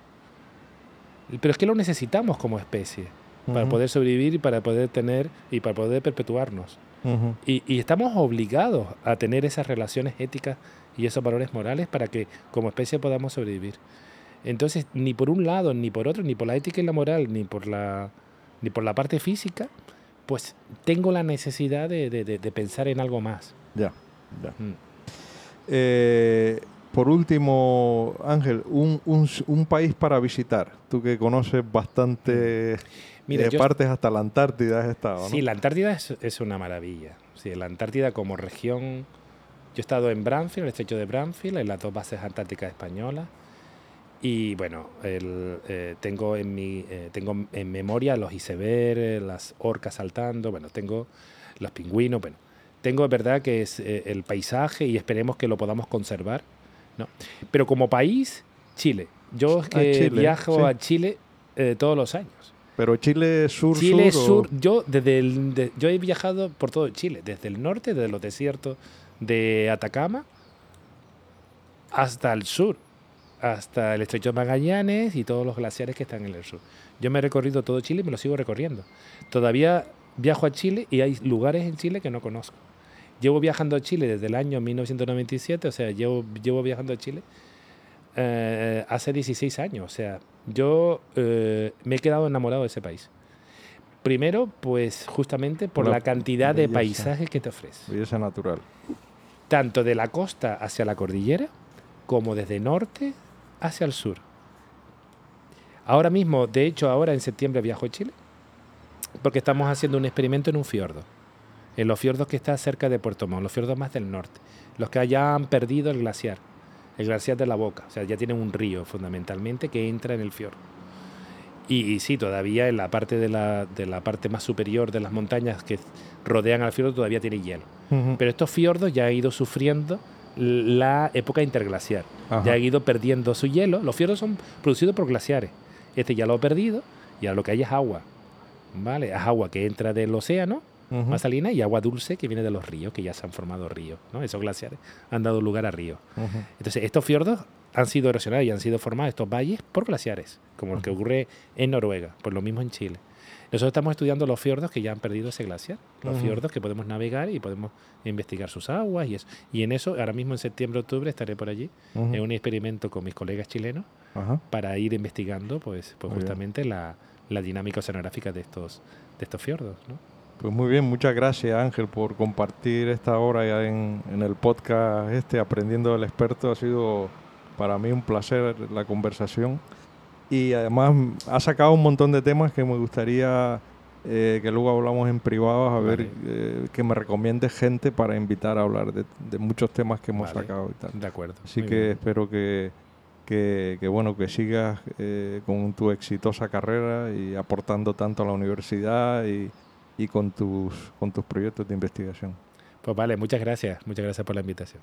Pero es que lo necesitamos como especie para poder sobrevivir y para poder tener y para poder perpetuarnos. y, estamos obligados a tener esas relaciones éticas y esos valores morales para que como especie podamos sobrevivir. Entonces, ni por un lado, ni por otro, ni por la ética y la moral, ni por la, ni por la parte física, pues tengo la necesidad de, pensar en algo más. Ya, ya. Mm. Eh, por último, Ángel, un, un, país para visitar. Tú que conoces bastante de partes hasta la Antártida has estado, ¿no? Sí, la Antártida es, una maravilla. Sí, la Antártida como región... Yo he estado en Branfield, en el estrecho de Branfield, en las dos bases antárticas españolas. Y bueno, eh, tengo, en mi, eh, tengo en memoria los icebergs, las orcas saltando, bueno, tengo los pingüinos, bueno. Tengo, verdad, que es eh, el paisaje y esperemos que lo podamos conservar ¿no? Pero como país, Chile. Yo es que viajo a Chile todos los años. Pero Chile sur, Chile sur. Yo desde el, yo he viajado por todo Chile, desde el norte, desde los desiertos de Atacama hasta el sur, hasta el estrecho de Magallanes y todos los glaciares que están en el sur. Yo me he recorrido todo Chile y me lo sigo recorriendo. Todavía viajo a Chile y hay lugares en Chile que no conozco llevo viajando a Chile desde el año 1997, o sea, llevo, llevo viajando a Chile eh, hace 16 años, o sea, yo eh, me he quedado enamorado de ese país. Primero, pues justamente por la, cantidad de paisajes que te ofrece. Belleza natural. Tanto de la costa hacia la cordillera, como desde norte hacia el sur. Ahora mismo, de hecho, ahora en septiembre viajo a Chile, porque estamos haciendo un experimento en un fiordo, en los fiordos que están cerca de Puerto Montt, los fiordos más del norte, los que ya han perdido el glaciar, el glaciar de la boca, o sea, ya tienen un río fundamentalmente que entra en el fiordo. Y, sí, todavía en la parte de la, de la parte más superior de las montañas que rodean al fiordo todavía tiene hielo. Pero estos fiordos ya han ido sufriendo la época interglaciar. Ya han ido perdiendo su hielo. Los fiordos son producidos por glaciares. Este ya lo ha perdido y ahora lo que hay es agua. ¿Vale? Es agua que entra del océano, más salina, y agua dulce que viene de los ríos, que ya se han formado ríos. ¿no? Esos glaciares han dado lugar a ríos. Entonces, estos fiordos han sido erosionados y han sido formados, estos valles, por glaciares, como el que ocurre en Noruega, por lo mismo en Chile. Nosotros estamos estudiando los fiordos que ya han perdido ese glaciar, los fiordos que podemos navegar y podemos investigar sus aguas y eso. Y en eso, ahora mismo en septiembre, octubre, estaré por allí en un experimento con mis colegas chilenos para ir investigando, pues, pues justamente la, dinámica oceanográfica de estos, de estos fiordos, Pues muy bien, muchas gracias Ángel por compartir esta hora en, en el podcast este, Aprendiendo del Experto. Ha sido para mí un placer la conversación y además ha sacado un montón de temas que me gustaría eh, que luego hablamos en privado, a ver eh, que me recomiende gente para invitar a hablar de, muchos temas que hemos sacado y tal. De acuerdo. Así que espero que, que, bueno que sigas eh, con tu exitosa carrera y aportando tanto a la universidad y, y con tus con tus proyectos de investigación. Pues vale, muchas gracias, muchas gracias por la invitación.